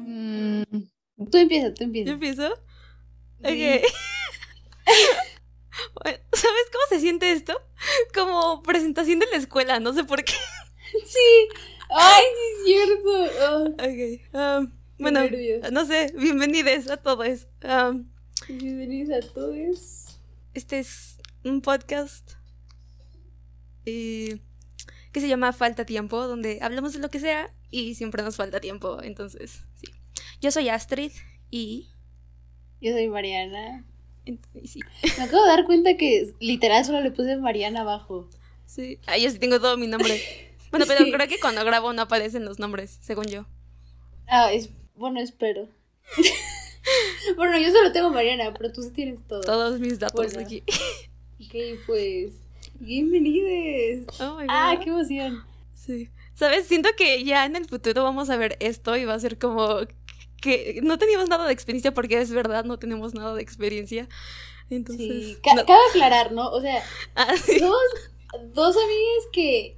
Mm, tú empieza, tú empieza. ¿Yo empiezo? Sí. Ok. Bueno, ¿Sabes cómo se siente esto? Como presentación de la escuela, no sé por qué. Sí. Ay, sí es cierto. Ok. um, bueno, nervios. no sé, bienvenidos a todos. Um, bienvenidos a todos. este es un podcast y que se llama Falta Tiempo, donde hablamos de lo que sea y siempre nos falta tiempo. Entonces, sí. Yo soy Astrid y. Yo soy Mariana. y sí. Me acabo de dar cuenta que literal solo le puse Mariana abajo. Sí. Ah, yo sí tengo todo mi nombre. Bueno, pero Sí. creo que cuando grabo no aparecen los nombres, según yo. Ah, es bueno, espero. bueno, yo solo tengo Mariana, pero tú sí tienes todo. Todos mis datos Bueno. aquí. Ok, pues. Bienvenidos. Oh my Ah, God. qué emoción. Sí. ¿Sabes? Siento que ya en el futuro vamos a ver esto y va a ser como que no teníamos nada de experiencia porque es verdad, no tenemos nada de experiencia. Entonces, Sí, ca- no- cabe aclarar, ¿no? O sea, Ah, sí. somos dos amigas que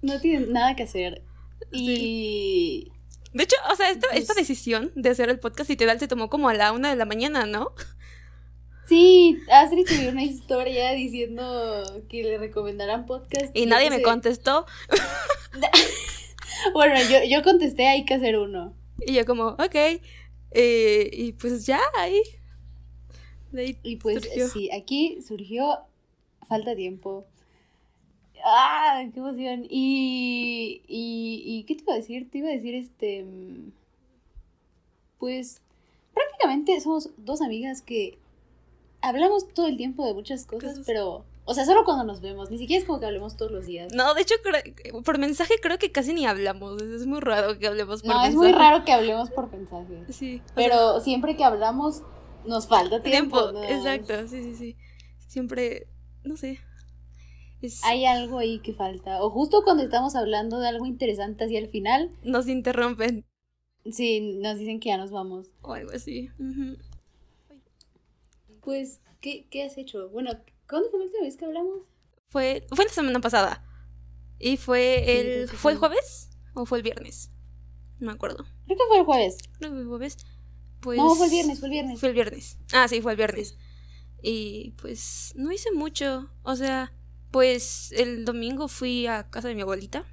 no tienen nada que hacer. Y. De hecho, o sea, esta, esta decisión de hacer el podcast literal se tomó como a la una de la mañana, ¿no? Sí, Astrid subió una historia diciendo que le recomendaran podcast. Y nadie me contestó. Bueno, yo, yo contesté, hay que hacer uno. Y yo como, ok. Eh, y pues ya, ahí. Y pues surgió. sí, aquí surgió falta tiempo. ¡Ah! ¡Qué emoción! Y, y, y ¿qué te iba a decir? Te iba a decir este... mm, Pues prácticamente somos dos amigas que hablamos todo el tiempo de muchas cosas, Cosas. pero... O sea, solo cuando nos vemos, ni siquiera es como que hablemos todos los días. No, de hecho, cre- por mensaje creo que casi ni hablamos. Es muy raro que hablemos por No, es mensaje. muy raro que hablemos por mensaje. Sí. Pero siempre que hablamos nos falta tiempo. tiempo. ¿no? Exacto, sí, sí, sí. Siempre, no sé. Es- Hay algo ahí que falta. O justo cuando estamos hablando de algo interesante así al final, Nos interrumpen. sí, nos dicen que ya nos vamos. O algo así. Ujú. Pues, ¿qué, qué has hecho? Bueno, ¿cuándo fue la última vez que hablamos? Fue, fue la semana pasada. Y fue Sí, el. ¿Fue el jueves? ¿O fue el viernes? No me acuerdo. Creo que fue el jueves. Creo que fue el jueves. Pues. No, fue el viernes, fue el viernes. Fue el viernes. Ah, sí, fue el viernes. Y pues no hice mucho. O sea, pues el domingo fui a casa de mi abuelita.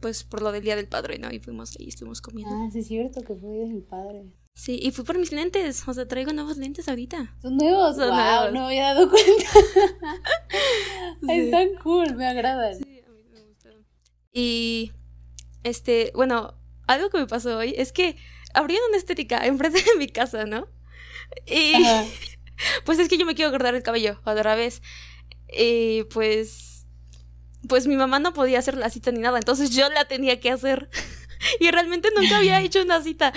Pues por lo del día del padre, ¿no? Y fuimos ahí, estuvimos comiendo. Ah, sí es cierto que fue de mi padre. Sí, y fui por mis lentes. O sea, traigo nuevos lentes ahorita. Son nuevos, Son wow, nuevos. no me había dado cuenta. Sí. Están cool, me agradan. Sí, a mí me gustaron. Y este, bueno, algo que me pasó hoy es que abrieron una estética enfrente de mi casa, ¿no? Y Ajá. pues es que yo me quiero cortar el cabello otra vez. Y pues pues mi mamá no podía hacer la cita ni nada, entonces yo la tenía que hacer. Y realmente nunca había hecho una cita.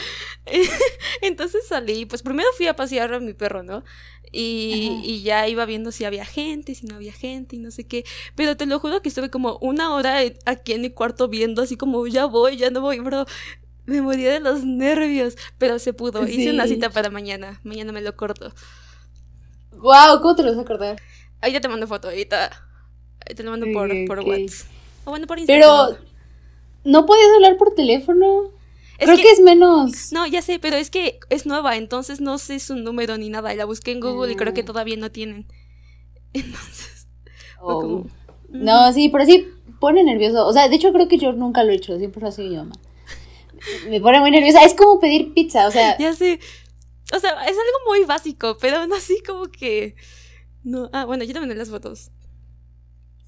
Entonces salí, pues primero fui a pasear a mi perro, ¿no? Y, y ya iba viendo si había gente, si no había gente y no sé qué. Pero te lo juro que estuve como una hora aquí en mi cuarto viendo así como ya voy, ya no voy, bro. Me moría de los nervios, pero se pudo. Hice una Sí. cita para mañana. Mañana me lo corto. Wow, ¿cómo te lo vas a acordar? Ahí ya te mando foto, ahorita. Ahí te lo mando por, por. WhatsApp. O bueno, por Instagram. Pero, ¿no podías hablar por teléfono? Es Creo que- que... es menos. No, ya sé, pero es que es nueva, entonces no sé su número ni nada. Y la busqué en Google y creo que Ah. todavía no tienen. Entonces, Oh. como. No, sí, pero sí pone nervioso. O sea, de hecho creo que yo nunca lo he hecho, siempre lo hace mi mamá. Me pone muy nerviosa. Es como pedir pizza, o sea, Ya sé. O sea, es algo muy básico, pero aún así como que. No. Ah, bueno, yo te mandé las fotos.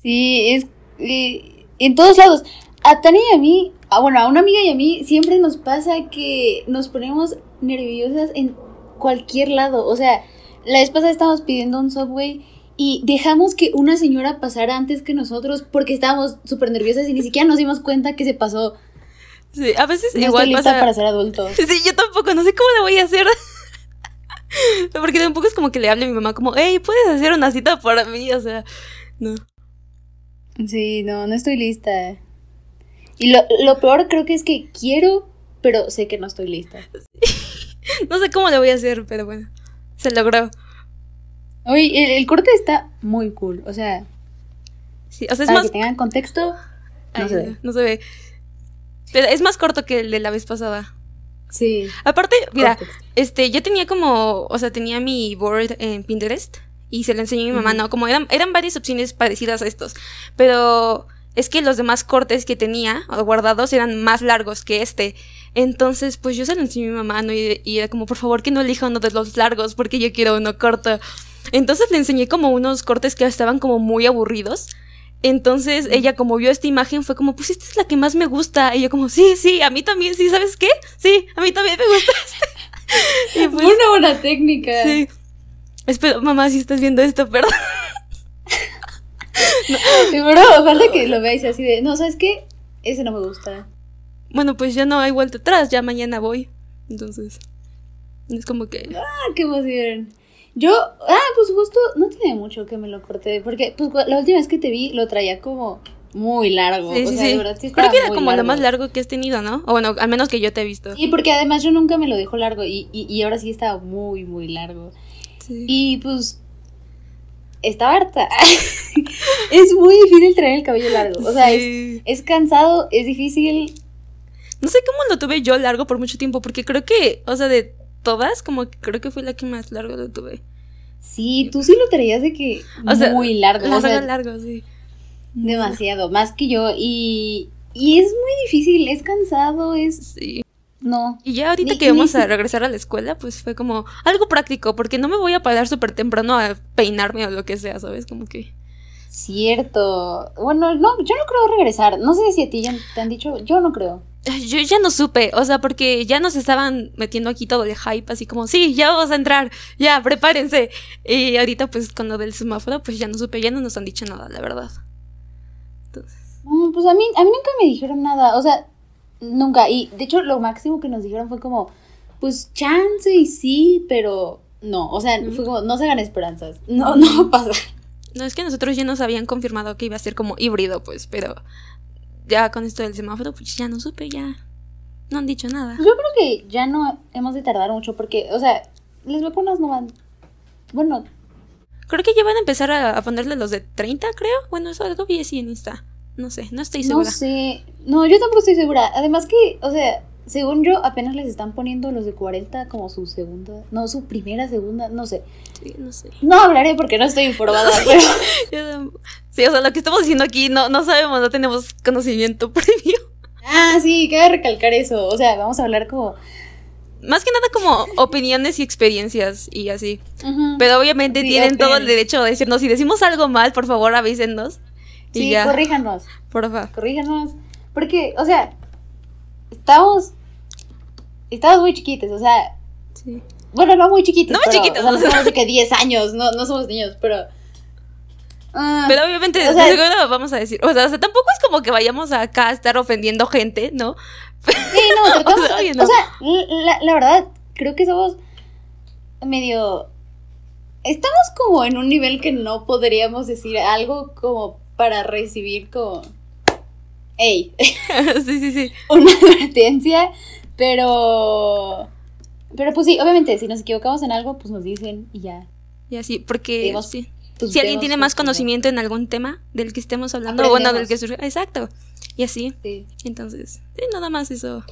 sí, es eh, en todos lados. A Tania y a mí, bueno, a una amiga y a mí siempre nos pasa que nos ponemos nerviosas en cualquier lado. O sea, la vez pasada estábamos pidiendo un subway y dejamos que una señora pasara antes que nosotros porque estábamos súper nerviosas y ni siquiera nos dimos cuenta que se pasó. Sí, a veces No igual estoy lista pasa. para ser adulto. Sí, yo tampoco, no sé cómo le voy a hacer. Porque tampoco es como que le hable a mi mamá como, hey, ¿puedes hacer una cita para mí? O sea, no. Sí, no, no estoy lista. Y lo, lo peor creo que es que quiero, pero sé que no estoy lista. No sé cómo le voy a hacer, pero bueno. Se logró. Oye, el, el corte está muy cool. O sea, Sí, o sea, es para más. que tengan contexto, no Ay, se ve. no se ve. Pero es más corto que el de la vez pasada. Sí. Aparte, mira, este, yo tenía como, o sea, tenía mi board en Pinterest y se lo enseñé a mi mamá. ¿no? Como eran, eran varias opciones parecidas a estos, pero es que los demás cortes que tenía o guardados eran más largos que este. Entonces, pues yo se lo enseñé a mi mamá, ¿no? Y, y era como, por favor, que no elija uno de los largos porque yo quiero uno corto. Entonces le enseñé como unos cortes que estaban como muy aburridos. Entonces ella como vio esta imagen fue como, pues esta es la que más me gusta. Y yo como, sí, sí, a mí también, sí, ¿sabes qué? Sí, a mí también me gusta este. Y pues, Una buena técnica. sí. Espero, mamá, si estás viendo esto, perdón. Pero falta que lo veáis así de, no, ¿sabes qué? Ese no me gusta. Bueno, pues ya no hay vuelta atrás, ya mañana voy. Entonces, es como que... Ah, qué emoción. Yo, ah, pues justo, no tiene mucho que me lo corté, porque pues la última vez que te vi lo traía como muy largo. Sí, o sí, sea, sí. de verdad sí Creo que era como lo largo. más largo que has tenido, ¿no? O bueno, al menos que yo te he visto. Sí, porque además yo nunca me lo dejo largo y, y, y ahora sí estaba muy, muy largo. Sí. Y pues estaba harta. es muy difícil traer el cabello largo. O sea, es, Sí. es cansado, es difícil. No sé cómo lo tuve yo largo por mucho tiempo, porque creo que, o sea, de todas, como que creo que fue la que más largo lo tuve. Sí, tú sí lo traías de que O sea, muy largo. o Largo, sea, largo, sí. demasiado, más que yo. Y, y es muy difícil, es cansado, es... Sí. No. Y ya ahorita Ni- que vamos ni a regresar a la escuela, pues fue como algo práctico, porque no me voy a parar súper temprano a peinarme o lo que sea, ¿sabes? Como que... Cierto. Bueno, no, yo no creo regresar. No sé si a ti ya te han dicho, yo no creo. Yo ya no supe, o sea, porque ya nos estaban metiendo aquí todo el hype, así como, sí, ya vamos a entrar, ya, prepárense. Y ahorita, pues, con lo del semáforo, pues ya no supe, ya no nos han dicho nada, la verdad. Mm, Pues a mí, a mí nunca me dijeron nada, o sea, nunca. Y de hecho lo máximo que nos dijeron fue como, pues chance y sí, pero no. O sea, fue como, no se hagan esperanzas. No, no va a pasar. No, es que nosotros ya nos habían confirmado que iba a ser como híbrido, pues, pero ya con esto del semáforo, pues ya no supe, ya no han dicho nada. Pues yo creo que ya no hemos de tardar mucho porque, o sea, las vacunas no van. Bueno, Creo que ya van a empezar a, a ponerle los de 30, creo. Bueno, eso algo vi así en Insta. No sé, no estoy no segura. sé. No, yo tampoco estoy segura. Además que, o sea, según yo, apenas les están poniendo los de 40 como su segunda. No, su primera, segunda, no sé. Sí, no sé. No hablaré porque no estoy informada, pero. Sí, o sea, lo que estamos diciendo aquí no, no sabemos, no tenemos conocimiento previo. Ah, sí, cabe recalcar eso. O sea, vamos a hablar como. Más que nada como opiniones y experiencias y así. Pero obviamente Sí, tienen todo el derecho de decirnos, si decimos algo mal, por favor avísennos. Y Sí, ya, corríjanos, porfa. corríjanos. Porque, o sea, estamos. Estamos muy chiquitos, o sea. Sí. Bueno, no muy chiquitos. No muy chiquitos, O sea, no sea. somos de que 10 años, no, no somos niños, pero. Ah, Pero obviamente, O sea- seguro vamos a decir, o sea, o sea, tampoco es como que vayamos acá a estar ofendiendo gente, ¿no? Sí, no, tratamos. O sea, oye, o no. sea, la, la verdad, creo que somos medio. Estamos como en un nivel que no podríamos decir algo como para recibir como. ¡Ey! sí, sí, sí. una advertencia, pero. Pero pues sí, obviamente, si nos equivocamos en algo, pues nos dicen y ya. Y así, porque Digamos, sí. si alguien tiene más conocimiento en algún tema del que estemos hablando, o bueno, del que surgió, exacto. Y así, Sí. entonces, sí, nada más eso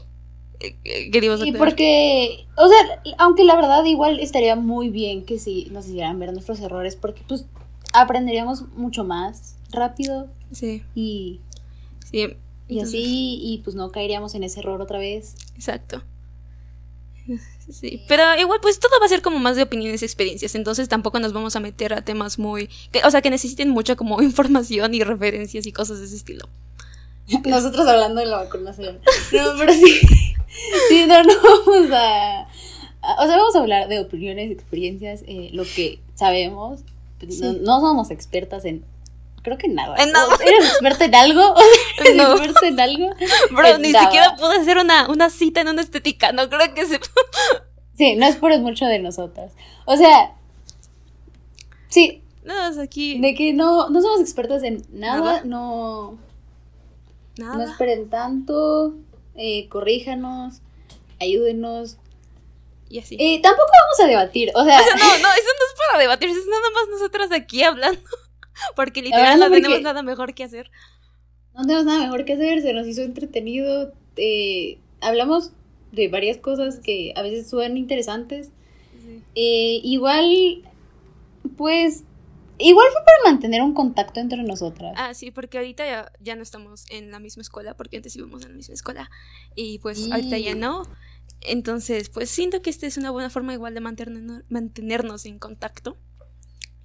eh, eh, queríamos Sí, aclarar. porque, o sea, aunque la verdad igual estaría muy bien que si nos hicieran ver nuestros errores, porque pues aprenderíamos mucho más rápido Sí, y, sí. y entonces, así, y pues no caeríamos en ese error otra vez. Exacto. Sí, pero igual pues todo va a ser como más de opiniones y experiencias, entonces tampoco nos vamos a meter a temas muy, que, o sea, que necesiten mucha como información y referencias y cosas de ese estilo. Nosotros hablando de la vacunación. No, pero sí. Sí, no, no vamos a. a- O sea, vamos a hablar de opiniones, experiencias, eh, lo que sabemos. Pues, No, no somos expertas en. Creo que nada. En nada. ¿Eres experta en algo? ¿Eres No. experta en algo? Bro, En ni nada. siquiera pude hacer una, una cita en una estética, no creo que se... Sí, no esperes mucho de nosotras. O sea. Sí, No, es aquí... de que no, no somos expertas en nada, Nada. no. No Nada. esperen tanto. eh, corríjanos. Ayúdenos. Y así. Eh, tampoco vamos a debatir, o sea, O sea, no, no, eso no es para debatir, es nada más nosotras aquí hablando. Porque literal no porque- tenemos nada mejor que hacer. no tenemos nada mejor que hacer, se nos hizo entretenido, eh, hablamos de varias cosas que a veces suenan interesantes. Sí. Eh, igual, pues, igual fue para mantener un contacto entre nosotras. Ah, sí, porque ahorita ya, ya no estamos en la misma escuela, porque antes íbamos en la misma escuela y pues Sí. ahorita ya no. Entonces, pues siento que esta es una buena forma igual de mantenernos, mantenernos en contacto.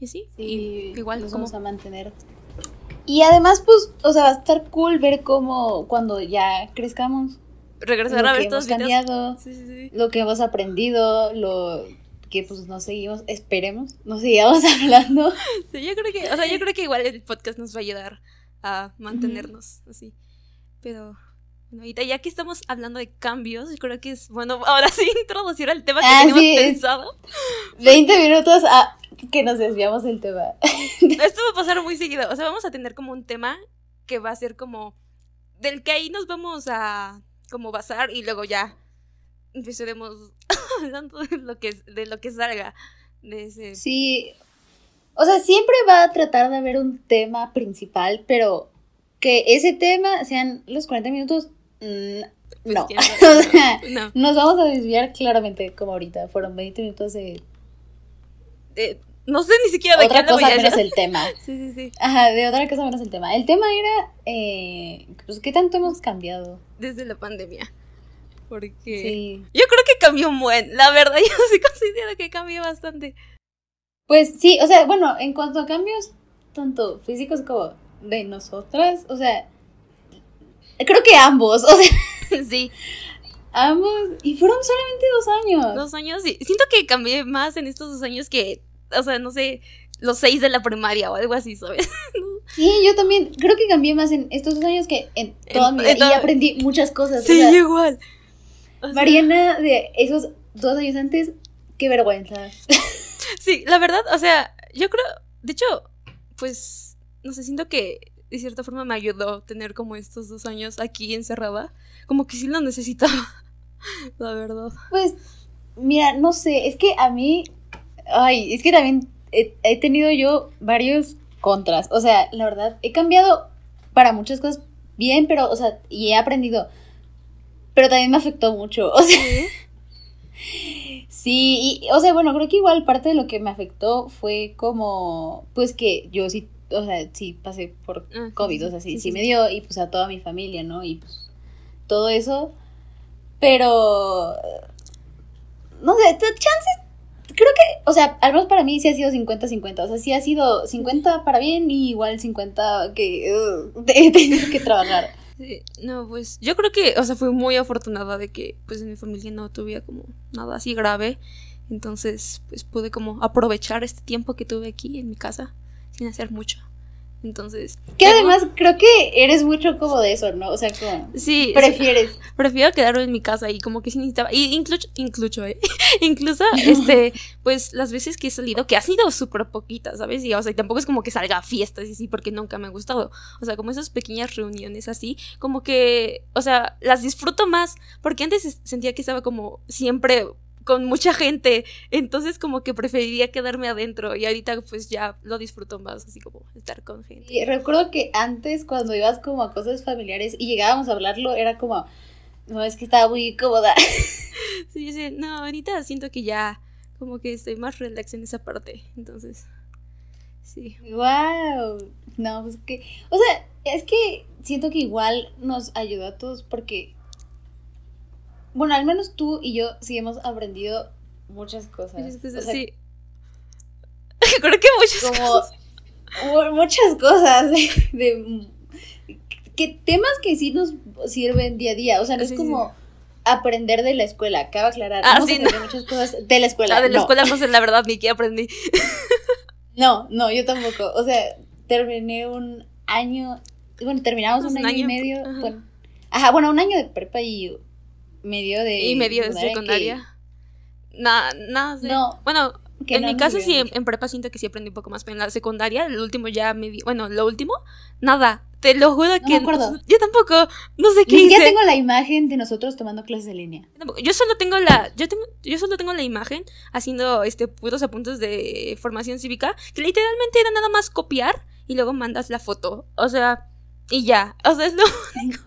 Y sí, Sí, y igual nos como... vamos a mantener. Y además, pues, o sea, va a estar cool ver cómo cuando ya crezcamos, regresar lo a que ver todos cambiado, Sí, sí, sí. lo que hemos aprendido, lo que pues nos seguimos, esperemos, nos sigamos hablando. Sí, yo creo que, o sea, yo creo que igual el podcast nos va a ayudar a mantenernos así. Pero bueno, ahorita ya que estamos hablando de cambios, yo creo que es bueno ahora sí introducir el tema que Ah, teníamos sí, pensado. 20 minutos a que nos desviamos del tema. Esto va a pasar muy seguido. O sea, vamos a tener como un tema que va a ser como del que ahí nos vamos a como basar y luego ya empezaremos hablando de lo que de lo que salga de ese. Sí, o sea, siempre va a tratar de haber un tema principal, pero que ese tema sean los 40 minutos, mm, pues, no. O sea, No. nos vamos a desviar claramente como ahorita. Fueron 20 minutos de Eh, no sé ni siquiera de otra qué cosa menos el tema. Sí, sí, sí. Ajá, de otra cosa menos el tema. El tema era, eh, pues, ¿qué tanto hemos cambiado? Desde la pandemia. Porque Sí. yo creo que cambió un buen. La verdad, yo sí considero que cambió bastante. Pues sí, o sea, bueno, en cuanto a cambios, tanto físicos como de nosotras, o sea, creo que ambos, o sea, sí, ambos, y fueron solamente dos años. dos años. Sí. Siento que cambié más en estos dos años que, o sea, no sé, los seis de la primaria o algo así, ¿sabes? Sí, yo también creo que cambié más en estos dos años que en toda En- mi vida, toda- y aprendí muchas cosas. o Sí, sea, igual. O sea, Mariana de esos dos años antes, qué vergüenza. Sí, la verdad, o sea, yo creo, de hecho, pues, no sé, siento que de cierta forma me ayudó tener como estos dos años aquí encerrada. Como que sí lo necesitaba, la verdad. Pues, mira, no sé, es que a mí, ay, es que también he, he tenido yo varios contras. O sea, la verdad, he cambiado para muchas cosas bien, pero, o sea, y he aprendido. Pero también me afectó mucho. O sea, sí, y, o sea, bueno, creo que igual parte de lo que me afectó fue como, pues que yo sí, o sea, sí pasé por COVID, o sea, sí, sí, me dio, y pues a toda mi familia, ¿no? Y pues todo eso. Pero. No sé, chances. Creo que, o sea, al menos para mí sí ha sido 50-50. O sea, sí ha sido 50 para bien y igual 50 que uh, he tenido que trabajar. Sí, no, pues yo creo que, o sea, fui muy afortunada de que pues en mi familia no tuviera como nada así grave. Entonces, pues pude como aprovechar este tiempo que tuve aquí en mi casa sin hacer mucho. Entonces, Que además creo que eres mucho como de eso, ¿no? O sea, como. sí, sí, Prefieres. prefiero quedarme en mi casa y como que sí necesitaba y incluso incluso eh, incluso este pues las veces que he salido que ha sido súper poquitas sabes y o sea y tampoco es como que salga a fiestas y así porque nunca me ha gustado o sea como esas pequeñas reuniones así como que o sea las disfruto más porque antes es- sentía que estaba como siempre con mucha gente entonces como que preferiría quedarme adentro y ahorita pues ya lo disfruto más así como estar con gente Y recuerdo que antes, cuando ibas como a cosas familiares y llegábamos a hablarlo, era como. No, es que estaba muy cómoda. Sí, sí, no, ahorita siento que ya como que estoy más relax en esa parte, entonces, sí. Wow. No, pues que. O sea, es que siento que igual nos ayudó a todos porque. Bueno, al menos tú y yo sí hemos aprendido muchas cosas. Muchas cosas, O sea, sí. Creo que muchas Como cosas. mu- muchas cosas de, de- que temas que sí nos sirven día a día. O sea, no Sí, es sí. como aprender de la escuela. Acaba de aclarar. Ah, hemos sí, aprendido muchas cosas de la escuela. La de la no. escuela no sé la verdad ni qué aprendí. No, no, yo tampoco. O sea, terminé un año. Bueno, terminamos un, Un año, y medio. ajá. Bueno, ajá, bueno, un año de prepa y medio de. y medio de secundaria. Nada, nada. no, Bueno, que en no mi caso sí, en, en prepa siento que sí aprendí un poco más, pero en la secundaria, el último ya me di, bueno, lo último, nada. Te lo juro que me acuerdo. yo tampoco, no sé qué Ni siquiera tengo la imagen de nosotros tomando clases de línea. Yo solo tengo la, yo tengo, yo solo tengo la imagen haciendo este puros apuntes de formación cívica, que literalmente era nada más copiar y luego mandas la foto. O sea, y ya. O sea, es lo único.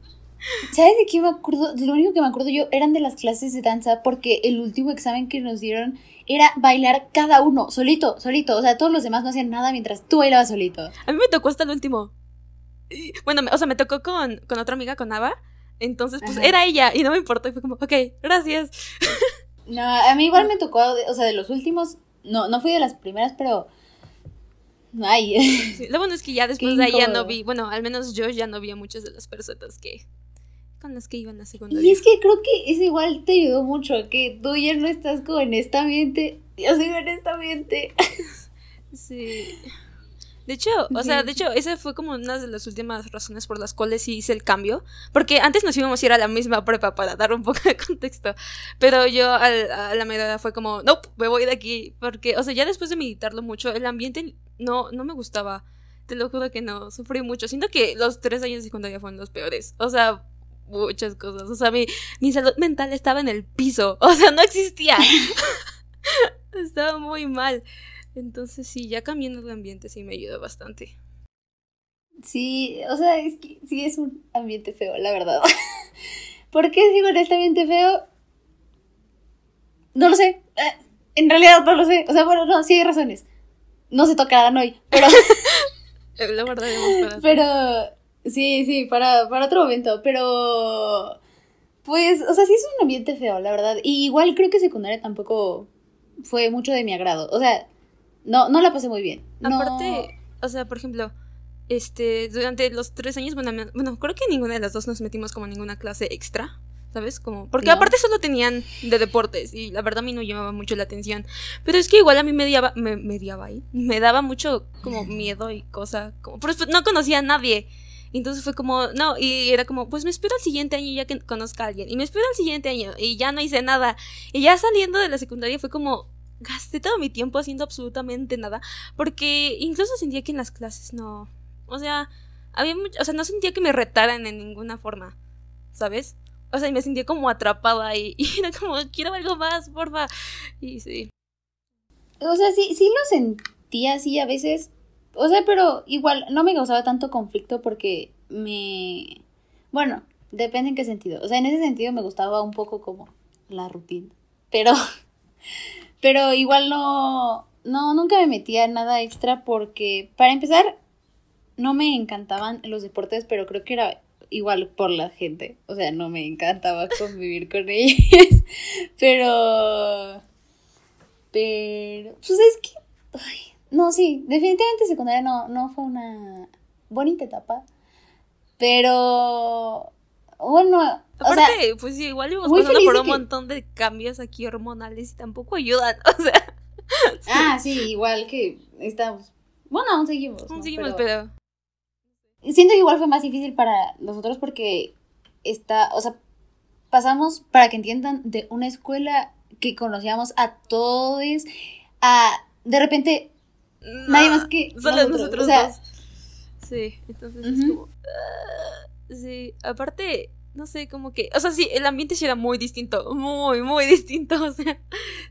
¿Sabes de qué me acuerdo? Lo único que me acuerdo yo eran de las clases de danza porque el último examen que nos dieron era bailar cada uno, solito, solito. O sea, todos los demás no hacían nada mientras tú bailabas solito. A mí me tocó hasta el último. Bueno, o sea, me tocó con, con otra amiga, con Ava. Entonces, pues era ella y no me importó. Y fue como, ok, gracias. No, a mí igual me tocó, o sea, de los últimos, no, no fui de las primeras, pero... Ay. lo bueno es que ya después de ahí ya no vi, bueno, al menos yo ya no vi a muchas de las personas que con las que iban a secundaria. Y es que creo que eso igual te ayudó mucho, que tú ya no estás como en este ambiente, yo sigo en este ambiente. Sí. De hecho, o sea, de hecho, esa fue como una de las últimas razones por las cuales hice el cambio. Porque antes nos íbamos a ir a la misma prepa para dar un poco de contexto. Pero yo a, la medida fue como, no, me voy de aquí. Porque, o sea, ya después de meditarlo mucho, el ambiente no, no me gustaba. Te lo juro que no, sufrí mucho. Siento que los tres años de secundaria fueron los peores. O sea, muchas cosas. O sea, mi, mi salud mental estaba en el piso. O sea, no existía. estaba muy mal. Entonces sí, ya cambiando de ambiente sí me ayuda bastante. Sí, o sea, es que sí es un ambiente feo, la verdad. ¿Por qué sigo en este ambiente feo? No lo sé. Eh, en realidad no lo sé. O sea, bueno, no, sí hay razones. No se tocarán hoy, pero... la guardaremos Pero... Sí, sí, para, para otro momento, pero... Pues, o sea, sí es un ambiente feo, la verdad. Y igual creo que secundaria tampoco fue mucho de mi agrado. O sea, no, no la pasé muy bien. Aparte, o sea, por ejemplo, este, durante los tres años, bueno, bueno, creo que ninguna de las dos nos metimos como ninguna clase extra. ¿Sabes? Como, porque aparte solo tenían de deportes y la verdad a mí no llamaba mucho la atención. Pero es que igual a mí me, diaba, me, me ahí. Me daba mucho como miedo y cosa. Como, pues no conocía a nadie. Entonces fue como, no, y era como, pues me espero al siguiente año ya que conozca a alguien. Y me espero al siguiente año y ya no hice nada. Y ya saliendo de la secundaria fue como, gasté todo mi tiempo haciendo absolutamente nada, porque incluso sentía que en las clases no, o sea, había mucho, o sea, no sentía que me retaran en ninguna forma, ¿sabes? O sea, y me sentía como atrapada y, y era como, quiero algo más, porfa. Y sí. O sea, sí, sí lo sentía así a veces. O sea, pero igual no me causaba tanto conflicto porque me... Bueno, depende en qué sentido. O sea, en ese sentido me gustaba un poco como la rutina. Pero pero igual no, no, nunca me metía en nada extra porque, para empezar, no me encantaban los deportes, pero creo que era igual por la gente. O sea, no me encantaba convivir con ellos. Pero. Pero. Pues es que. no, sí. Definitivamente secundaria no, no fue una bonita etapa. Pero. Bueno, Aparte, pues igual íbamos pasando por un montón de cambios aquí hormonales y tampoco ayudan, o sea. Ah, sí, igual que estamos. Bueno, aún seguimos. Aún seguimos, pero... Siento que igual fue más difícil para nosotros porque está, o sea, pasamos, para que entiendan, de una escuela que conocíamos a todos a de repente nadie más que solo nosotros, dos. Sí, entonces es como. Ah, sí, aparte, no sé, como que, o sea, sí, el ambiente sí era muy distinto, muy, muy distinto, o sea,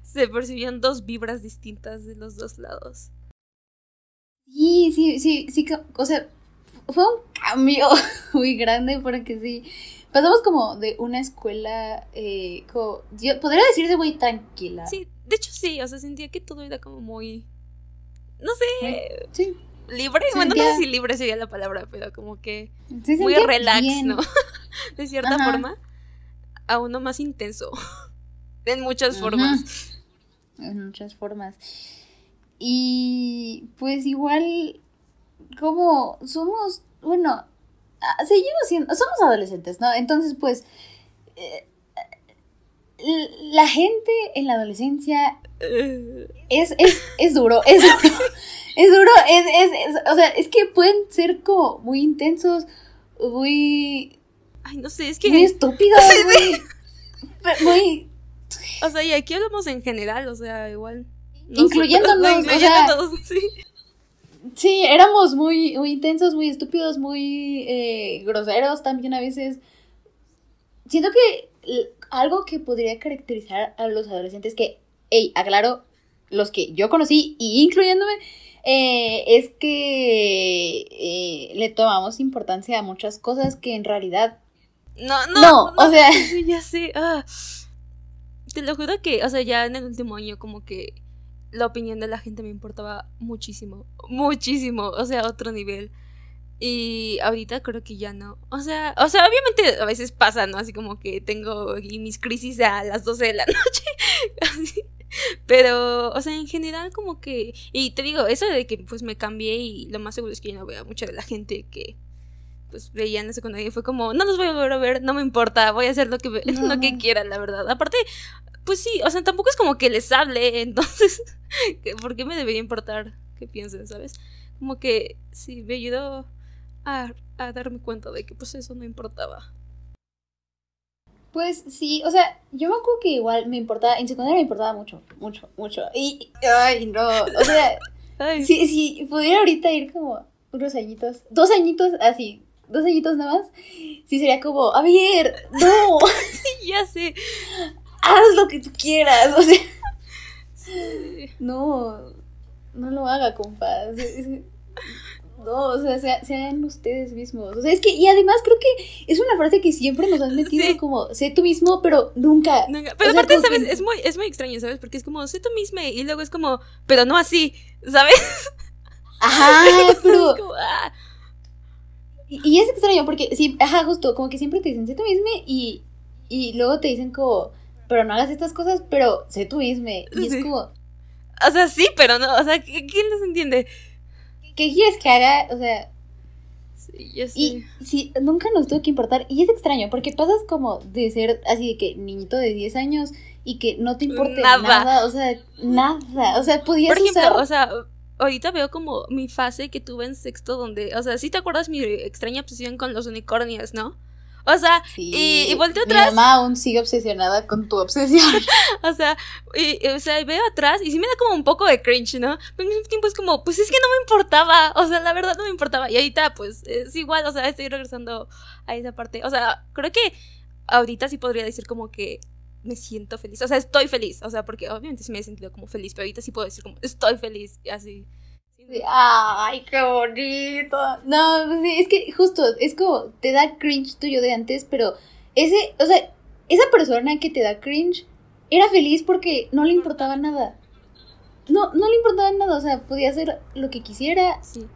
se percibían dos vibras distintas de los dos lados. Sí, sí, sí, sí, o sea, fue un cambio muy grande porque sí, pasamos como de una escuela, eh, como, yo podría decirse muy tranquila. Sí, de hecho sí, o sea, sentía que todo era como muy, no sé. Sí libre. bueno, no sé si libre sería la palabra, pero como que muy relax, ¿no? de cierta forma, a uno más intenso. en muchas formas. En muchas formas. Y pues igual, como somos, bueno, ah, seguimos siendo, somos adolescentes, ¿no? Entonces, pues, eh, la gente en la adolescencia es, es, es duro, es duro. Es duro, es, es, o sea, es que pueden ser como muy intensos, muy... Ay, no sé, es que... Muy estúpidos, muy... muy... O sea, y aquí hablamos en general, o sea, igual... Incluyéndonos, incluyéndonos, sí. Sí, éramos muy, muy intensos, muy estúpidos, muy eh, groseros también a veces. Siento que algo que podría caracterizar a los adolescentes que, hey, aclaro, los que yo conocí y incluyéndome, eh, es que eh, le tomamos importancia a muchas cosas que en realidad No, no. No, o sea. Ya sé. ah. Te lo juro que, o sea, ya en el último año como que la opinión de la gente me importaba muchísimo. Muchísimo. O sea, otro nivel. Y ahorita creo que ya no. O sea, o sea, obviamente a veces pasa, ¿no? Así como que tengo mis crisis a las 12 de la noche. Así. Pero, o sea, en general como que... Y te digo, eso de que pues me cambié y lo más seguro es que ya no veo a mucha de la gente que pues veía en la secundaria y fue como, no los voy a volver a ver, no me importa, voy a hacer lo que, ve- No. lo que quieran, la verdad. Aparte, pues sí, o sea, tampoco es como que les hable, entonces, que- ¿por qué me debería importar qué piensen, sabes? Como que sí, me ayudó a, a darme cuenta de que pues eso no importaba. Pues sí, o sea, yo me acuerdo que igual me importaba, en secundaria me importaba mucho, mucho, mucho. Y, ay, no, o sea, Ay, si, si pudiera ahorita ir como unos añitos, dos añitos así, dos añitos nada más, sí sería como, a ver, no, ya sé. haz lo que tú quieras, o sea, Sí. no, no lo haga, compa. No, o sea, sea- sean ustedes mismos. O sea, es que, y además creo que es una frase que siempre nos han metido Sí. como, sé tú mismo, pero nunca. Nunca- Pero O sea, aparte, ¿sabes? que- Es muy, es muy extraño, ¿sabes? Porque es como, sé tú misma y luego es como, pero no así, ¿sabes? Ajá, pero. Como, ah. Y, y es extraño porque, sí, ajá, justo, como que siempre te dicen, sé tú mismo y, y luego te dicen como, pero no hagas estas cosas, pero sé tú mismo. Y es como, O sea, sí, pero no, o sea, ¿qui- ¿quién los entiende? ¿Qué quieres que haga? O sea, Sí, sé. y sí, nunca nos tuvo que importar. Y es extraño porque pasas como de ser así de que niñito de 10 años y que no te importe Nada. nada, o sea, nada. O sea, podías Por ejemplo, usar. o sea, ahorita veo como mi fase que tuve en sexto donde, o sea, sí te acuerdas mi extraña obsesión con los unicornios, ¿no? O sea, Sí, y- y volteo Mi atrás. mamá aún sigue obsesionada con tu obsesión. o sea, y, y, o sea, veo atrás y sí me da como un poco de cringe, ¿no? Pero al mismo tiempo es como, pues es que no me importaba, o sea, la verdad no me importaba. Y ahorita, pues, es igual, o sea, estoy regresando a esa parte. O sea, creo que ahorita sí podría decir como que me siento feliz. O sea, estoy feliz. O sea, porque obviamente sí me he sentido como feliz, pero ahorita sí puedo decir como estoy feliz. Y así. Ay, qué bonito. No, pues es que justo, es como, te da cringe tuyo de antes, pero ese, o sea, esa persona que te da cringe era feliz porque no le importaba nada. No, no le importaba nada, o sea, podía hacer lo que quisiera, Sí,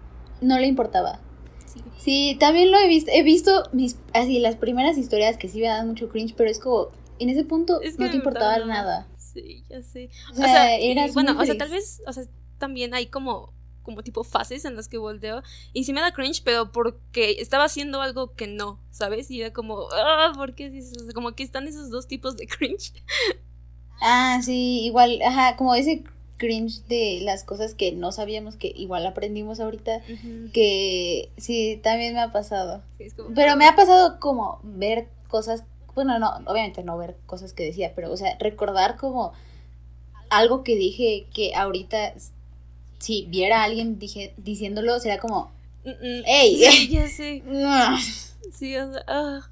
no le importaba. sí. Sí, también lo he visto, he visto mis, así, las primeras historias que sí me dan mucho cringe, pero es como, en ese punto Es que no te importaba nada. Sí, ya sé. O O sea, y eras bueno, o sea, tal vez, o sea, también hay como como tipo fases en las que volteo y sí me da cringe, pero porque estaba haciendo algo que no, ¿sabes? Y era como, ah, ¿por qué eso? Como que están esos dos tipos de cringe. Ah, sí, igual, ajá, como ese cringe de las cosas que no sabíamos que igual aprendimos ahorita, que sí, también me ha pasado. Sí, es como, Pero me ha pasado como ver cosas, bueno, no, obviamente no ver cosas que decía, pero, o sea, recordar como algo que dije que ahorita, si viera a alguien dije, diciéndolo, sería como, ¡Ey! Sí, ya sé. Sí, o sea, ah.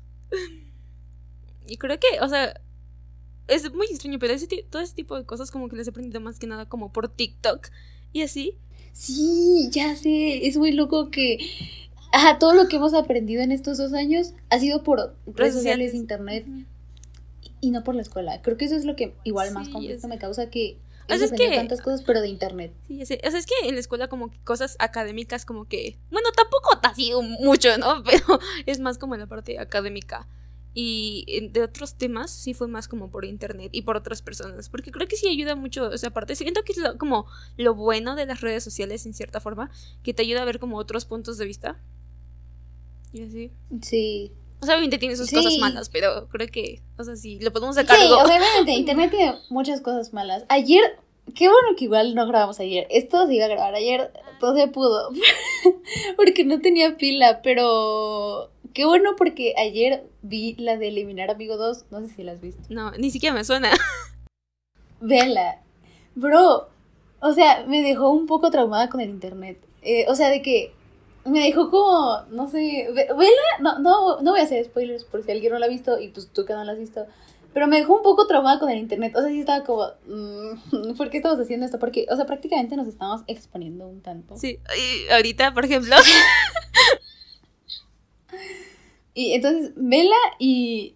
Y creo que, o sea, es muy extraño, pero ese, todo ese tipo de cosas como que les he aprendido más que nada como por TikTok y así. Sí, ya sé, es muy loco que ajá, todo lo que hemos aprendido en estos dos años ha sido por redes sociales, internet y no por la escuela. Creo que eso es lo que igual más Sí, conflicto me causa que O sea, es que- tantas cosas, pero de internet. Sí. O sea, es que en la escuela como que cosas académicas como que... Bueno, tampoco ha sido mucho, ¿no? Pero es más como en la parte académica. Y en- de otros temas sí fue más como por internet y por otras personas. Porque creo que sí ayuda mucho esa parte. Siento que es lo- como lo bueno de las redes sociales en cierta forma. Que te ayuda a ver como otros puntos de vista. Y así. Sí. O sea, obviamente tiene sus Sí. cosas malas, pero creo que... O sea, sí, lo podemos Sí, sacar algo. sea, obviamente internet tiene muchas cosas malas. Ayer, qué bueno que igual no grabamos ayer. Esto se iba a grabar ayer, todo se pudo. porque no tenía pila, pero qué bueno porque ayer vi la de eliminar amigo 2, no sé si la has visto. No, ni siquiera me suena. Vela. Bro, o sea, me dejó un poco traumada con el internet. Eh, o sea, de que me dejó como, no sé, ve- vela, no, no, no voy a hacer spoilers por si alguien no la ha visto y pues tú que no la has visto. Pero me dejó un poco traumada con el internet. O sea, sí estaba como, mm, ¿por qué estamos haciendo esto? Porque, o sea, prácticamente nos estamos exponiendo un tanto. Sí, y ahorita, por ejemplo... Y entonces, vela y.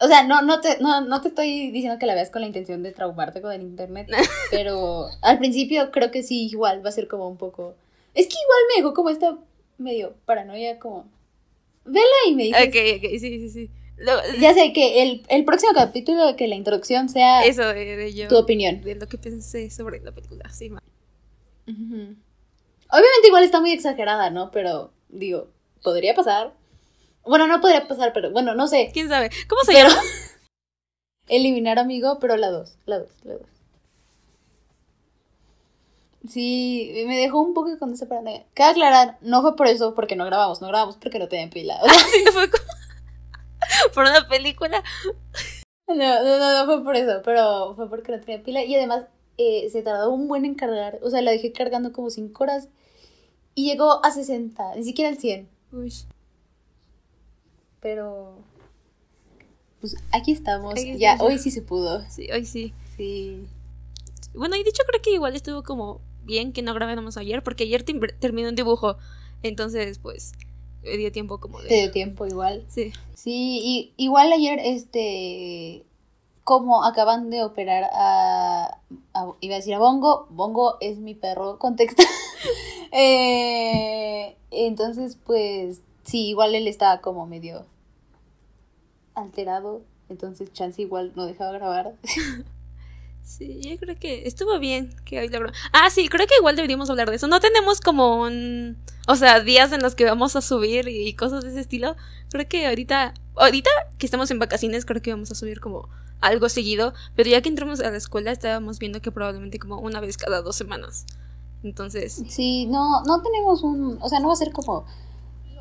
O sea, no, no, te, no, no te estoy diciendo que la veas con la intención de traumarte con el internet, pero al principio creo que sí, igual va a ser como un poco. Es que igual me dejó como esta medio paranoia, como. Vela y me dices. Ok, ok, sí, sí, sí. Lo- Ya sé que el, el próximo capítulo, que la introducción sea eso de, yo. tu opinión. De lo que pensé sobre la película, sí, ma. Obviamente igual está muy exagerada, ¿no? Pero digo, podría pasar. Bueno, no podría pasar, pero bueno, no sé. ¿Quién sabe? ¿Cómo se Pero llama? eliminar amigo, pero la dos, la dos, la dos. Sí, me dejó un poco con esa paranoia. Cabe aclarar, no fue por eso, porque no grabamos, no grabamos porque no tenía pila. O sea, Sí, no fue como- Por una película. no, no, no, no fue por eso, pero fue porque no tenía pila. Y además eh, se tardó un buen en cargar. O sea, la dejé cargando como 5 horas y llegó a 60, ni siquiera al 100. Uy. Pero. Pues aquí estamos. Aquí ya, hoy sí se pudo. Sí, hoy sí. Sí. Bueno, y dicho creo que igual estuvo como bien que no grabáramos ayer, porque ayer terminó un dibujo. Entonces, pues, me dio tiempo como Te de. dio tiempo igual. Sí. Sí, y igual ayer, este. Como acaban de operar a, a- Iba a decir a Bongo. Bongo es mi perro, contexto. Eh, entonces, pues. Sí, igual él estaba como medio. Alterado. Entonces, Chance igual no dejaba grabar. Sí, yo creo que estuvo bien que hoy bro- Ah, sí, creo que igual deberíamos hablar de eso. No tenemos como un... O sea, días en los que vamos a subir y cosas de ese estilo. Creo que ahorita... Ahorita que estamos en vacaciones, creo que vamos a subir como algo seguido. Pero ya que entramos a la escuela, estábamos viendo que probablemente como una vez cada dos semanas. Entonces... Sí, no, no tenemos un, o sea, no va a ser como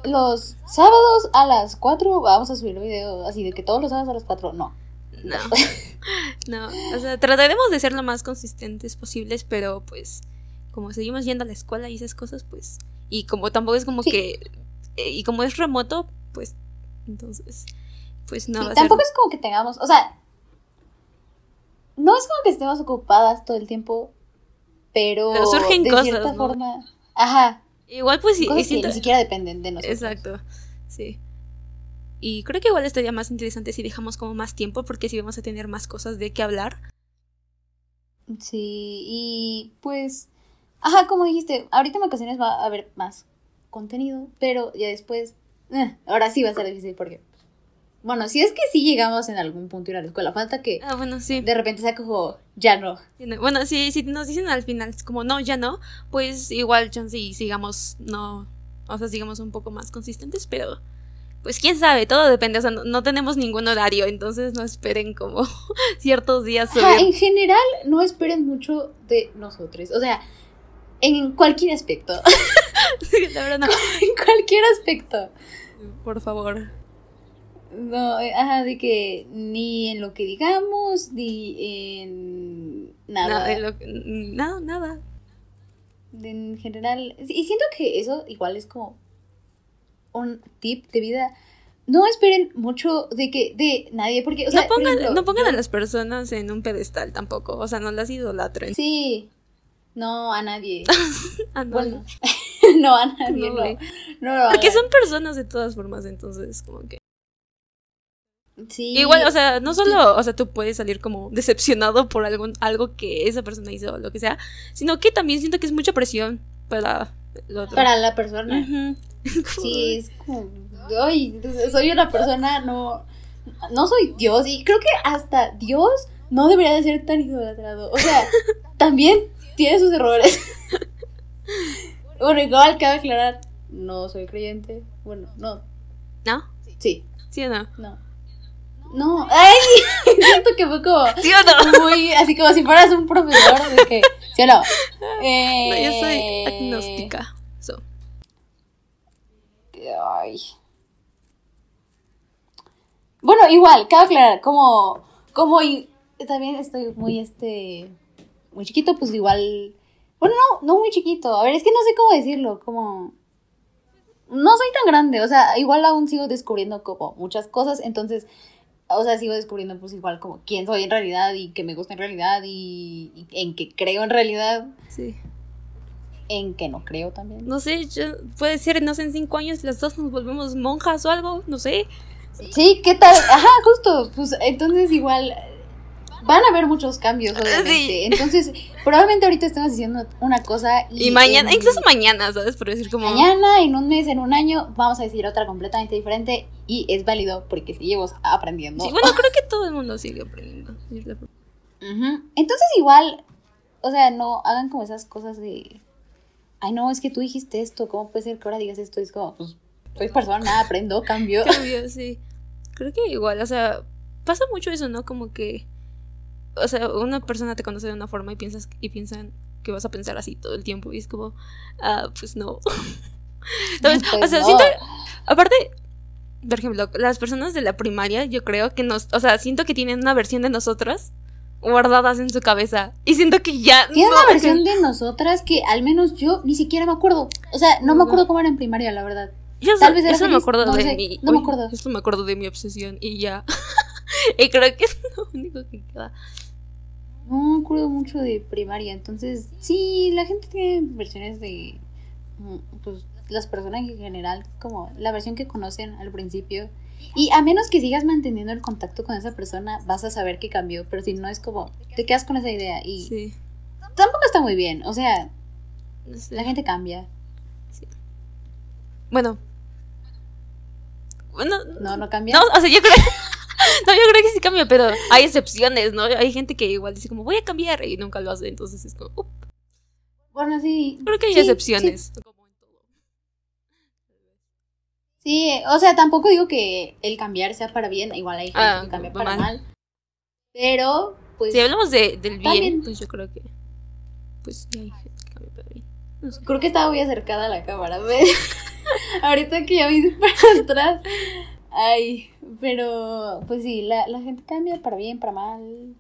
los sábados a las 4 vamos a subir video así de que todos los sábados a las 4, no. No. No, o sea, trataremos de ser lo más consistentes posibles, pero pues como seguimos yendo a la escuela y esas cosas, pues y como tampoco es como Sí. que eh, y como es remoto, pues entonces pues no Sí, va a tampoco ser es como que tengamos, o sea, no es como que estemos ocupadas todo el tiempo, pero Pero surgen de cosas, cierta ¿no? forma, ajá, igual pues cosas y que siento- ni siquiera dependen de nosotros. Exacto. Sí. Y creo que igual estaría más interesante si dejamos como más tiempo porque si vamos a tener más cosas de qué hablar. Sí, y pues, ajá, como dijiste, ahorita en vacaciones va a haber más contenido, pero ya después, eh, ahora sí va a ser difícil porque, bueno, si es que sí llegamos en algún punto a ir a la escuela, falta que Ah, bueno, sí. de repente sea como, ya no. Bueno, si, si nos dicen al final como no, ya no, pues igual chance y sigamos, no, o sea, sigamos un poco más consistentes, pero pues quién sabe, todo depende, o sea, no, no tenemos ningún horario, entonces no esperen como ciertos días subir. en general, no esperen mucho de nosotros, o sea, en cualquier aspecto, La verdad, no. en cualquier aspecto. Por favor. No, eh, ajá, de que ni en lo que digamos, ni en nada. Nada, de lo- nada, nada. en general. Y siento que eso igual es como un tip de vida. No esperen mucho de que de nadie, porque, o sea, no pongan, ejemplo, no pongan yo- a las personas en un pedestal tampoco, o sea, no las idolatren. Sí. No, a nadie. No, Bueno, no a nadie, No, Porque son personas de todas formas, entonces como que... Sí. Igual, o sea, no solo, o sea, tú puedes salir como decepcionado por algún, algo que esa persona hizo o lo que sea, sino que también siento que es mucha presión para otro. Para la persona. Sí, es como, ay, soy una persona, no, no soy Dios y creo que hasta Dios no debería de ser tan idolatrado. O sea, también tiene sus errores. Bueno, igual cabe aclarar, no soy creyente. Bueno, no, ¿No? sí, ¿Sí o no? no. No, ay, siento que fue como ¿Sí o no? muy, así como si fueras un profesor de que, ¿sí o no? Eh, No, yo soy agnóstica. so. Ay. Bueno, igual, cabe aclarar, como, como y- también estoy muy, este, muy chiquito, pues igual, bueno, no, no muy chiquito, a ver, es que no sé cómo decirlo, como, no soy tan grande, o sea, igual aún sigo descubriendo como muchas cosas, entonces, o sea, sigo descubriendo pues igual como quién soy en realidad y qué me gusta en realidad y, y en qué creo en realidad. Sí. en que no creo también. No sé, yo, puede ser, no sé, en cinco años las dos nos volvemos monjas o algo, no sé. Sí, ¿qué tal? Ajá, justo. Pues entonces igual van a haber muchos cambios, obviamente. Sí. Entonces, probablemente ahorita estemos diciendo una cosa y, Y mañana, en- incluso mañana, ¿sabes? Por decir como... mañana, en un mes, en un año, vamos a decir otra completamente diferente y es válido porque seguimos aprendiendo. Sí, bueno, creo que todo el mundo sigue aprendiendo. Entonces igual, o sea, no hagan como esas cosas de, ay no, es que tú dijiste esto, ¿cómo puede ser que ahora digas esto? Es como, pues, soy persona, aprendo, cambio. Cambio, sí. Creo que igual, o sea, pasa mucho eso, ¿no? Como que, o sea, una persona te conoce de una forma y piensas y piensan que vas a pensar así todo el tiempo y es como, ah, pues no. O Pues sea, no. siento, aparte, por ejemplo, las personas de la primaria, yo creo que nos, o sea, siento que tienen una versión de nosotras guardadas en su cabeza y siento que ya Tiene no, una versión de nosotras que al menos yo ni siquiera me acuerdo. O sea, no me acuerdo cómo era en primaria, la verdad. Yo Tal vez era eso me acuerdo no de sé, mi. no me uy, acuerdo. Eso me acuerdo de mi obsesión y ya. y creo que es lo único que queda. No me acuerdo mucho de primaria, entonces sí, la gente tiene versiones de, mm, pues, las personas en general, como la versión que conocen al principio. Y a menos que sigas manteniendo el contacto con esa persona, vas a saber que cambió, pero si no es como, te quedas con esa idea y Sí. tampoco está muy bien, o sea, la gente cambia. Bueno. Bueno. No, no cambia. No, o sea, yo creo. No, yo creo que sí cambia, pero hay excepciones, ¿no? Hay gente que igual dice como voy a cambiar y nunca lo hace, entonces es como, "Up". Bueno, sí. creo que hay sí, excepciones. Todo. Sí, o sea, tampoco digo que el cambiar sea para bien, igual hay gente Ah, que cambia para mal. Pero, pues, Si hablamos de, del bien, También. pues yo creo que. Pues sí hay gente que cambia para bien. No sé. creo que estaba muy acercada a la cámara. ¿ves? Ahorita que ya me hice para atrás. Ay, pero, pues sí, la, la gente cambia para bien, para mal.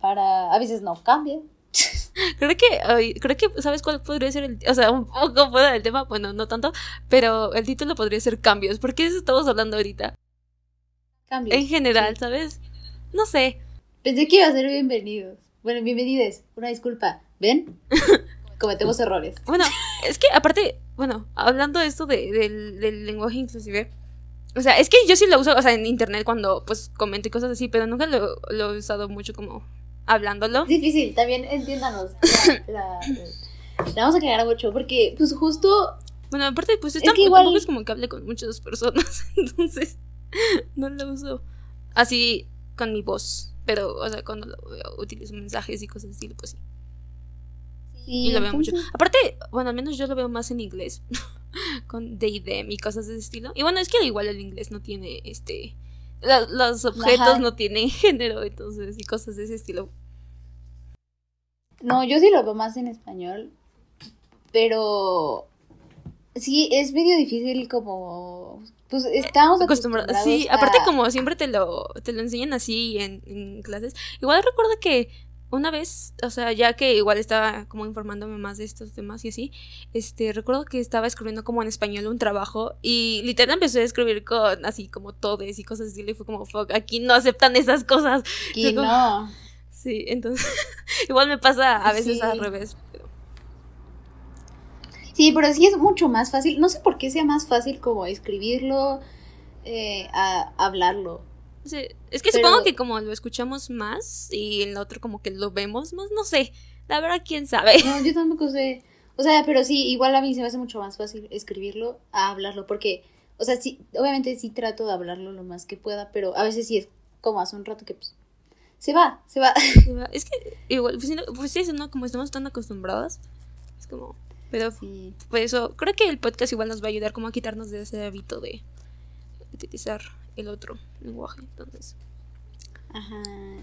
Para. A veces no cambia. Creo que, ay, creo que, ¿sabes cuál podría ser el, o sea, un poco fuera del tema, bueno, no tanto, pero el título podría ser cambios, porque eso estamos hablando ahorita, Cambia. en general, ¿sabes? No sé, Pensé que iba a ser bienvenidos. Bueno, bienvenidos. Una disculpa. ¿Ven? Cometemos errores. bueno, es que aparte, bueno, hablando de esto de- del, del lenguaje inclusive, o sea, es que yo sí lo uso, o sea, en internet cuando, pues, comento y cosas así, pero nunca lo, lo he usado mucho como hablándolo. Es difícil, también entiéndanos. La, la- la vamos a aclarar mucho porque, pues, justo Bueno, aparte, pues, Es está, que igual- tampoco es como que hable con muchas personas, entonces, no lo uso así con mi voz. Pero, o sea, cuando lo veo, utilizo mensajes y cosas así, pues sí. Sí, Y lo veo mucho. Aparte, bueno, al menos yo lo veo más en inglés. con they, them y cosas de ese estilo. Y bueno, es que igual el inglés no tiene este. la- los objetos Ajá. no tienen género, entonces, y cosas de ese estilo. No, yo sí lo veo más en español, pero sí, es medio difícil como, pues estamos Acostumbrado. acostumbrados Sí, aparte, como siempre te lo, te lo enseñan así en, en clases. Igual recuerdo que una vez, o sea, ya que igual estaba como informándome más de estos temas y así, este, recuerdo que estaba escribiendo como en español un trabajo y literal empecé a escribir con así como todes y cosas así, y fue como, fuck, aquí no aceptan esas cosas. Luego- no. Sí, entonces, igual me pasa a veces Sí. al revés. pero- Sí, pero sí es mucho más fácil, no sé por qué sea más fácil como escribirlo eh, a hablarlo. Sí, es que Pero- supongo que como lo escuchamos más y el otro como que lo vemos más, no sé. La verdad, quién sabe. No, yo tampoco sé. O sea, pero sí, igual a mí se me hace mucho más fácil escribirlo a hablarlo, porque, o sea, sí, obviamente sí trato de hablarlo lo más que pueda, pero a veces sí es como hace un rato que pues se va, se va. Es que igual, pues, pues eso, ¿no? Como estamos tan acostumbradas. Es como. Pero Sí. por eso, creo que el podcast igual nos va a ayudar como a quitarnos de ese hábito de utilizar el otro lenguaje. Entonces, Ajá,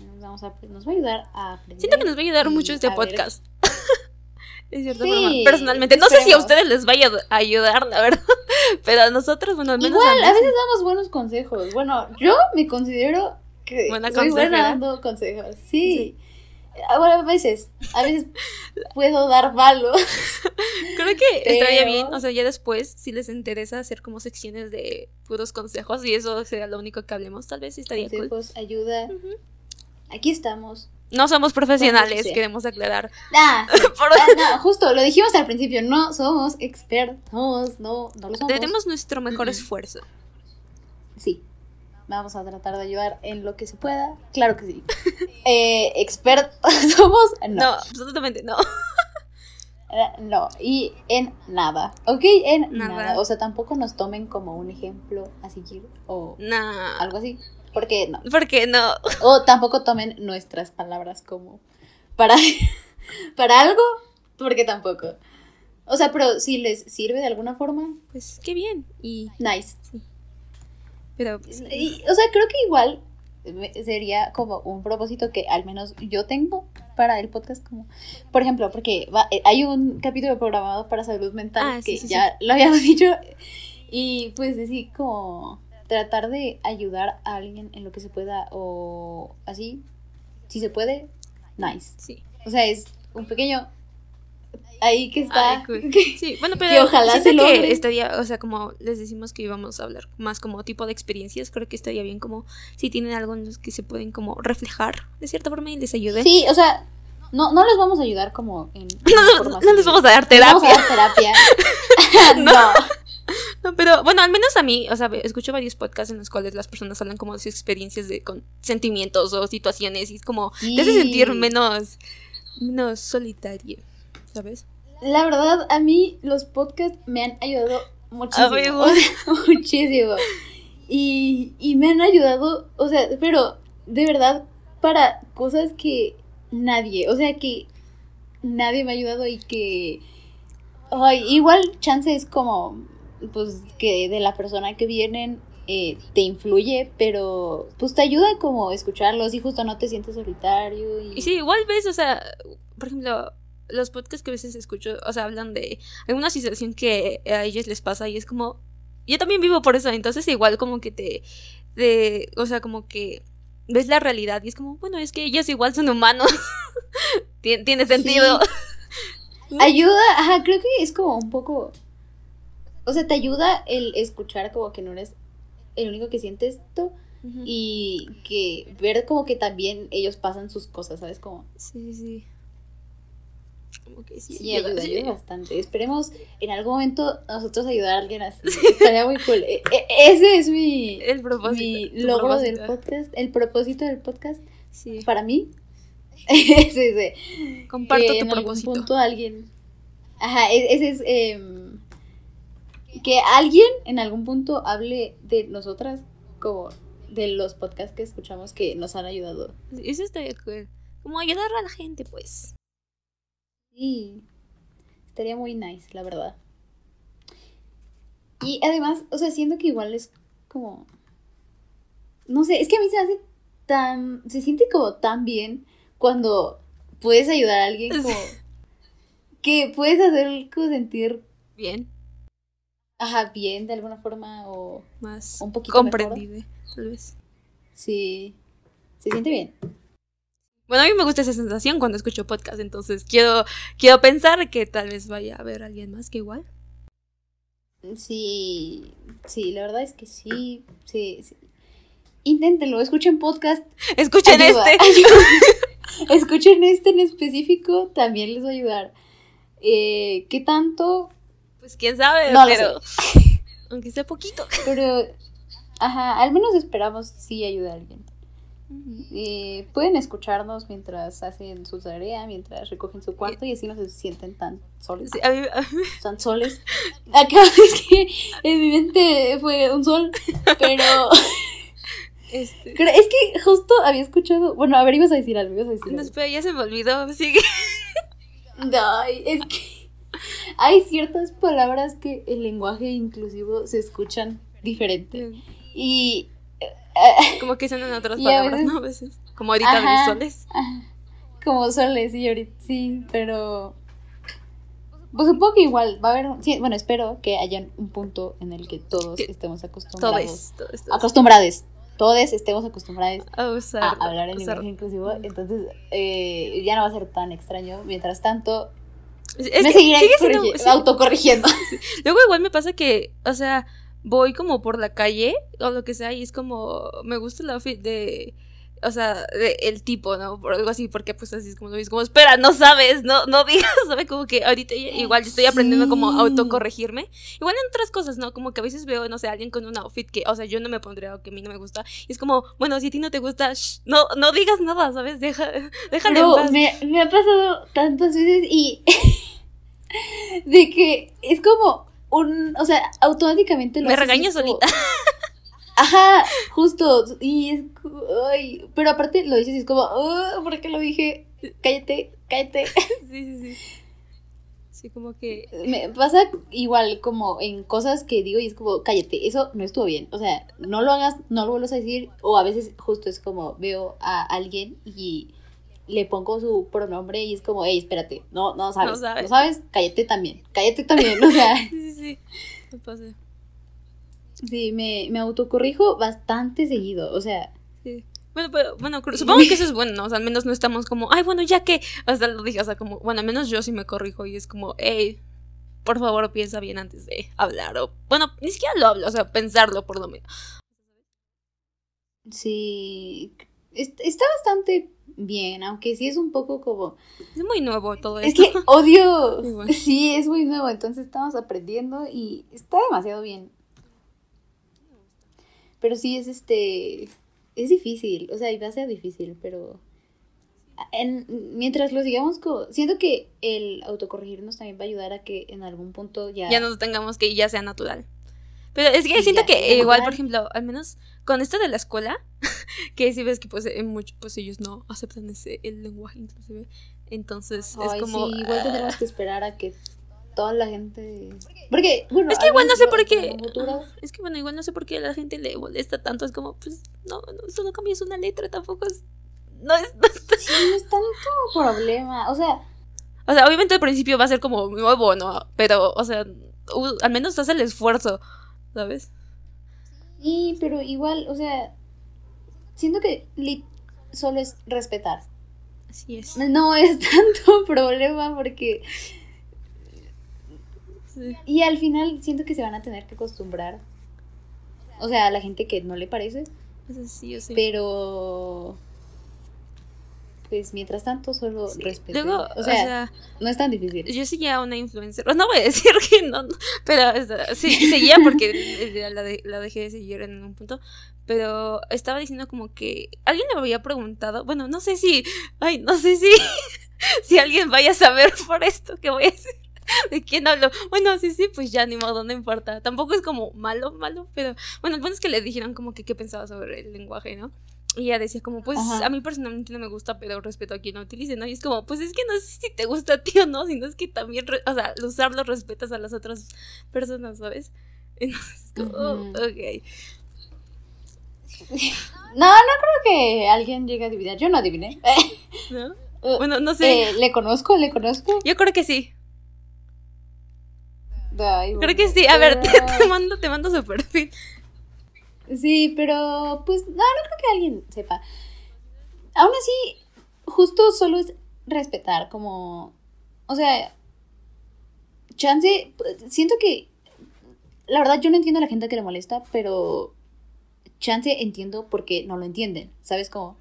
nos vamos a nos va a ayudar a aprender. siento que nos va a ayudar mucho este podcast. De cierta Sí, personalmente. No sé si a ustedes les vaya a ayudar, la verdad. Pero a nosotros, bueno, al menos Igual, a veces damos buenos consejos. Bueno, yo me considero que Buena soy buena dando consejos. Sí. Bueno, a veces, a veces puedo dar malos. Creo que estaría bien, o sea, ya después, si les interesa hacer como secciones de puros consejos y eso sería lo único que hablemos, tal vez estaría cool. Consejos, ayuda. Ujú. Aquí estamos. No somos profesionales, queremos aclarar. Ah, sí. Por- Ah, no, justo, lo dijimos al principio, no somos expertos, no, no lo somos. Tenemos nuestro mejor esfuerzo. Sí, vamos a tratar de ayudar en lo que se pueda, claro que sí. Eh, expertos somos, No, no, absolutamente no. no, y en nada, ¿ok? En Nada. nada. O sea, tampoco nos tomen como un ejemplo a seguir o No. algo así, porque no. ¿Por qué no? O tampoco tomen nuestras palabras como para, para algo, porque tampoco. O sea, pero si les sirve de alguna forma, Pues qué bien. Y, nice. Pero pues, Y, o sea, creo que igual sería como un propósito que al menos yo tengo para el podcast como por ejemplo porque va- eh, hay un capítulo programado para salud mental Ah, que sí, ya lo habíamos dicho y pues decir como tratar de ayudar a alguien en lo que se pueda o así si se puede nice sí. o sea es un pequeño ahí que está Ay, cool. que- Sí, bueno, pero Que ojalá se que estaría, o sea, como les decimos que íbamos a hablar más como tipo de experiencias, creo que estaría bien como si tienen algo en los que se pueden como reflejar de cierta forma y les ayude. sí o sea no, no les vamos a ayudar como en No, no, formas no les vamos a dar Les vamos a terapia. dar terapia. no. No, pero bueno, al menos a mí, o sea, escucho varios podcasts en los cuales las personas hablan como de sus experiencias de con sentimientos o situaciones y es como te hace Sí. sentir menos menos solitario, ¿sabes? La verdad, a mí los podcasts me han ayudado muchísimo. O sea, muchísimo. Y, y me han ayudado, o sea, pero de verdad, para cosas que nadie, o sea, que nadie me ha ayudado y que. Ay, igual chance es como, pues, que de la persona que vienen eh, te influye, pero pues te ayuda como escucharlos y justo no te sientes solitario. Y, Y sí, igual ves, o sea, por ejemplo, los podcasts que a veces escucho, o sea, hablan de alguna situación que a ellos les pasa y es como, yo también vivo por eso, entonces igual como que te, de, o sea, como que ves la realidad y es como, bueno, es que ellos igual son humanos, Tien- tiene sentido. Ayuda, ajá, creo que es como un poco. O sea, te ayuda el escuchar como que no eres el único que siente esto y que ver como que también ellos pasan sus cosas, ¿sabes? Como. Sí, sí. Como que sí. Sí, ayuda, ayuda, sí. ayuda bastante. Esperemos en algún momento nosotros ayudar a alguien así. Estaría muy cool. E- e- ese es mi, El propósito. mi logro del podcast, el propósito del podcast Sí. para mí. es ese. Comparto que tu en algún propósito. punto alguien. Ajá, e- ese es. em, que alguien en algún punto hable de nosotras, como de los podcasts que escuchamos que nos han ayudado. Eso estaría cool. Como ayudar a la gente, pues. Sí, estaría muy nice, la verdad. Y además, o sea, siento que igual es como. No sé, es que a mí se hace tan. Se siente como tan bien cuando puedes ayudar a alguien como. Que puedes hacer como sentir Bien. Ajá, bien de alguna forma o Más un poquito comprendible, tal vez. sí, se siente bien. Bueno, a mí me gusta esa sensación cuando escucho podcast, entonces quiero, quiero pensar que tal vez vaya a haber alguien más que igual. Sí, sí, la verdad es que sí, sí, sí. Inténtenlo, escuchen podcast, Escuchen ayuda, este. ayuda. escuchen este en específico, también les va a ayudar. Eh, ¿Qué tanto? Pues quién sabe, No pero. Aunque sea poquito. Pero, ajá, al menos esperamos sí ayuda a alguien. Eh, pueden escucharnos mientras hacen su tarea, mientras recogen su cuarto y así no se sienten tan solos. Sí, a mí- a mí- Tan soles. Acá es que en mi mente fue un sol, pero este, es que justo había escuchado. Bueno, a ver, ibas a decir algo, ibas a decir no, algo. espera, ya se me olvidó. Sigue. Ay, es que hay ciertas palabras que el lenguaje inclusivo se escuchan diferente. Y Como que suenan otras Y a palabras, veces- ¿no? A veces. Como ahorita Ajá. de soles. como soles, sí, ahorita sí, pero. Pues supongo que igual va a haber. sí, bueno, espero que haya un punto en el que todos estemos acostumbrados. es. Todo es. todo es. Acostumbrados. Todos estemos acostumbrados A hablar en lenguaje inclusivo. Entonces, eh, ya no va a ser tan extraño. Mientras tanto, Es me seguiré sigue siendo- sí. autocorrigiendo. Luego igual me pasa que, o sea, voy como por la calle o lo que sea y es como, me gusta el outfit de, o sea, el tipo, ¿no? Por algo así, porque pues así es como lo ves, como, espera, no sabes, no, no digas, ¿sabes? Como que ahorita igual estoy aprendiendo como a autocorregirme. Igual en otras cosas, ¿no? Como que a veces veo, no sé, alguien con un outfit que, o sea, yo no me pondría o que a mí no me gusta. Y es como, bueno, si a ti no te gusta, no, no digas nada, ¿sabes? Deja, déjale en paz. Me, me ha pasado tantas veces y de que es como un, o sea, automáticamente lo Me regaño solita. Ajá, justo. Y es. Ay, pero aparte lo dices y es como. ¿Por qué lo dije? Cállate, cállate. Sí, sí, sí. Sí, como que. Me pasa igual como en cosas que digo y es como, cállate, eso no estuvo bien. O sea, no lo hagas, no lo vuelvas a decir. O a veces justo es como veo a alguien y le pongo su pronombre y es como, hey, espérate, no, no sabes, no sabes, cállate también, cállate también, o sea. sí, sí, sí, pasa. Sí, me, me autocorrijo bastante seguido, o sea. Sí. Bueno, pero, bueno, supongo que eso es bueno, ¿no? O sea, al menos no estamos como, ay, bueno, ya que, hasta lo dije, o sea, como, bueno, al menos yo sí me corrijo y es como, hey, por favor, piensa bien antes de hablar, o, bueno, ni siquiera lo hablo, o sea, pensarlo por lo menos. Sí, está bastante bien, aunque sí es un poco como... Es muy nuevo todo esto. Es que odio... Sí, es muy nuevo, entonces estamos aprendiendo y está demasiado bien. Pero sí es este... Es difícil, o sea, va a ser difícil, pero... En, mientras lo sigamos, siento que el autocorregirnos también va a ayudar a que en algún punto ya... Ya no tengamos que ya sea natural. Pero es que siento que igual, por ejemplo, al menos con esto de la escuela, que si ves que pues, en mucho, pues ellos no aceptan ese el lenguaje inclusive. Entonces es como... Sí, igual tendremos que esperar a que toda la gente... Porque, bueno... Es que igual no sé por qué... Es que bueno, igual no sé por qué a la gente le molesta tanto. Es como, pues, no, no solo cambias una letra, tampoco es... No es... sí, no es tanto problema. O sea... O sea, obviamente al principio va a ser como nuevo, ¿no? Pero, o sea, al menos hace el esfuerzo. ¿Sabes? Sí, pero igual, o sea, siento que solo es respetar. Así es. No es tanto problema porque... Y al final siento que se van a tener que acostumbrar. O sea, a la gente que no le parece. Sí, yo sé. Pero pues mientras tanto solo respeto. o, sea, no es tan difícil. Yo seguía una influencer, no voy a decir que no, pero sí, seguía porque la, la dejé de seguir en un punto, pero estaba diciendo como que alguien me había preguntado, bueno, no sé si, ay, no sé si, si alguien vaya a saber por esto que voy a decir. ¿De quién hablo? Bueno, sí, sí, pues ya ni modo, no importa. Tampoco es como malo, malo, pero bueno, el punto es que le dijeron como que qué pensaba sobre el lenguaje, ¿no? Y ella decía como, pues a mí personalmente no me gusta, pero respeto a quien lo utilice, ¿no? Y es como, pues es que no sé si te gusta a ti o no, sino es que también, o sea, al usarlo respetas a las otras personas, ¿sabes? Entonces, como, oh, ok. No, no creo que alguien llegue a adivinar. Yo no adiviné. ¿No? Uh, bueno, no sé. Eh, ¿Le conozco? ¿Le conozco? Yo creo que sí. creo que sí. A ver, te, mando, te mando su perfil. Sí, pero pues no, no creo que alguien sepa. Aún así, justo solo es respetar, como, o sea, chance, siento que, la verdad yo no entiendo a la gente que le molesta, pero chance entiendo porque no lo entienden, ¿sabes cómo?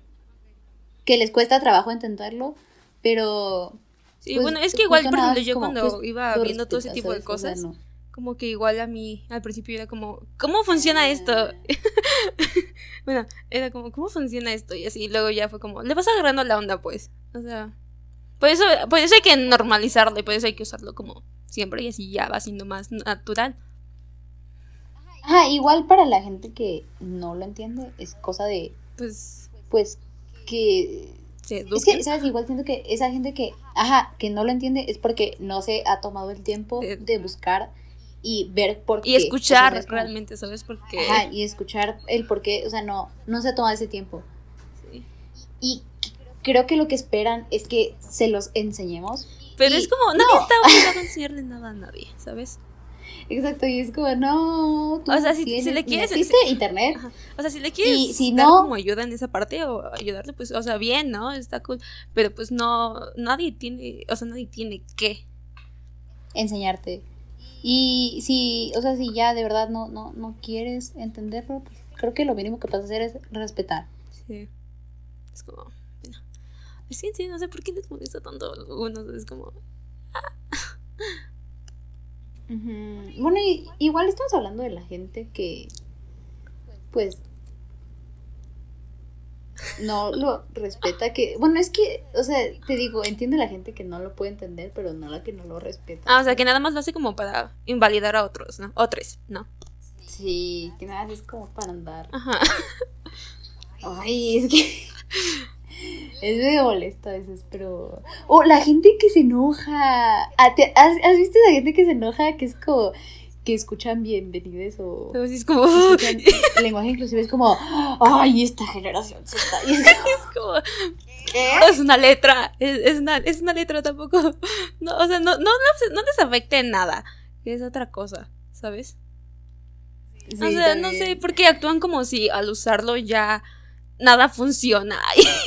Que les cuesta trabajo entenderlo, pero... Sí, pues, bueno, es que igual, por ejemplo, yo cuando pues, iba viendo todo ese tipo de cosas como que igual a mí al principio era como, ¿cómo funciona esto? bueno, era como, ¿cómo funciona esto? Y así, luego ya fue como, le vas agarrando la onda, pues. O sea, por eso, por eso hay que normalizarlo y por eso hay que usarlo como siempre y así ya va siendo más natural. Ajá, igual para la gente que no lo entiende, es cosa de. Pues. Pues que. es que, ¿sabes? Igual siento que esa gente que. Ajá, que no lo entiende es porque no se ha tomado el tiempo de buscar y ver por qué. Y escuchar realmente, ¿sabes? por qué Ajá, y escuchar el por qué, o sea, no, no se toma ese tiempo. Sí. Y creo que lo que esperan es que se los enseñemos. Pero es como, nadie está obligado a enseñarle nada a nadie, ¿sabes? Exacto, y es como, no. o sea, si, le quieres. ¿Existe internet? O sea, si le quieres y si dar no, como ayuda en esa parte o ayudarle, pues, o sea, bien, ¿no? Está cool. Pero pues no, nadie tiene, o sea, nadie tiene que enseñarte. Y si, o sea, si ya de verdad no, no, no quieres entenderlo, pues creo que lo mínimo que puedes hacer es respetar. Sí. Es como, bueno. Que sí, no sé por qué les molesta tanto a algunos. Es como. Bueno, y, igual estamos hablando de la gente que, pues, no lo respeta, que, bueno, es que, o sea, te digo, entiende la gente que no lo puede entender, pero no la que no lo respeta. Ah, o sea, que nada más lo hace como para invalidar a otros, ¿no? Otros, ¿no? Sí, que nada, es como para andar. Ajá. Ay, es que es medio molesto a veces, pero... O la gente que se enoja. Te- ¿Has, has visto esa gente que se enoja? Que es como que escuchan bienvenidos o... Pero sí es como. lenguaje inclusive es como, ay, esta generación Z. Y es como, Es como. ¿qué? Es una letra. Es, es una, es una letra tampoco. No, o sea, no, no, les- no les afecta en nada. Es otra cosa, ¿sabes? Sí, o sea, no también. sé, porque actúan como si al usarlo ya nada funciona.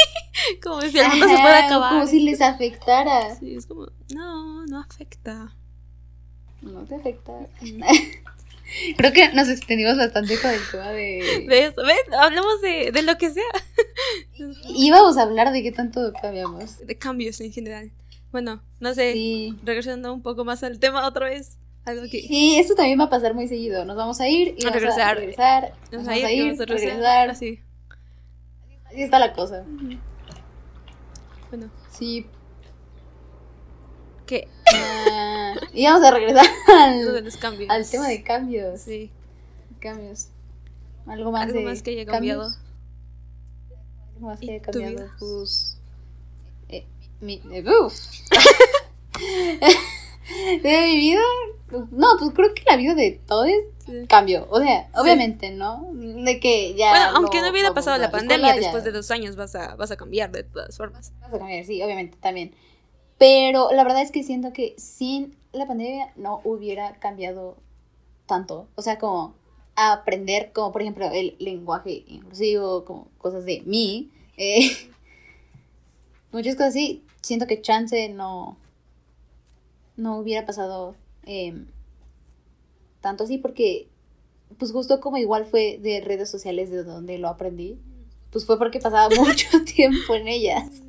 como si el mundo se Ajá, pueda acabar. Como si les afectara. Sí, es como, no, no afecta. No te afecta. Creo que nos extendimos bastante con el tema de... De eso, ¿ven? Hablemos de, de lo que sea. Íbamos a hablar de qué tanto cambiamos. De cambios en general. Bueno, no sé, Sí. regresando un poco más al tema otra vez. Algo que... Sí, esto también va a pasar muy seguido. Nos vamos a ir y A vamos regresar. a regresar. Nos Vamos a ir, vamos a regresar. regresar. Así. Así está la cosa. Bueno, Sí. ¿qué? Ah, y vamos a regresar de al, los cambios. al tema de cambios. Sí. Cambios. Algo más, Algo de más que haya cambios? cambiado. Algo más que ¿Y haya cambiado. Pues. eh, mi, eh, de mi vida. No, pues creo que la vida de todos Sí. cambió. O sea, obviamente, ¿no? De que ya. Bueno, aunque no hubiera pasado la pandemia, ya después de dos años vas a, vas a cambiar de todas formas. Vas a cambiar, sí, obviamente, también. Pero la verdad es que siento que sin la pandemia no hubiera cambiado tanto. O sea, como aprender, como por ejemplo el lenguaje inclusivo, como cosas de mí. eh, muchas cosas así. Siento que chance no, no hubiera pasado em, tanto así porque, pues justo como igual fue de redes sociales de donde lo aprendí, pues fue porque pasaba mucho tiempo en ellas.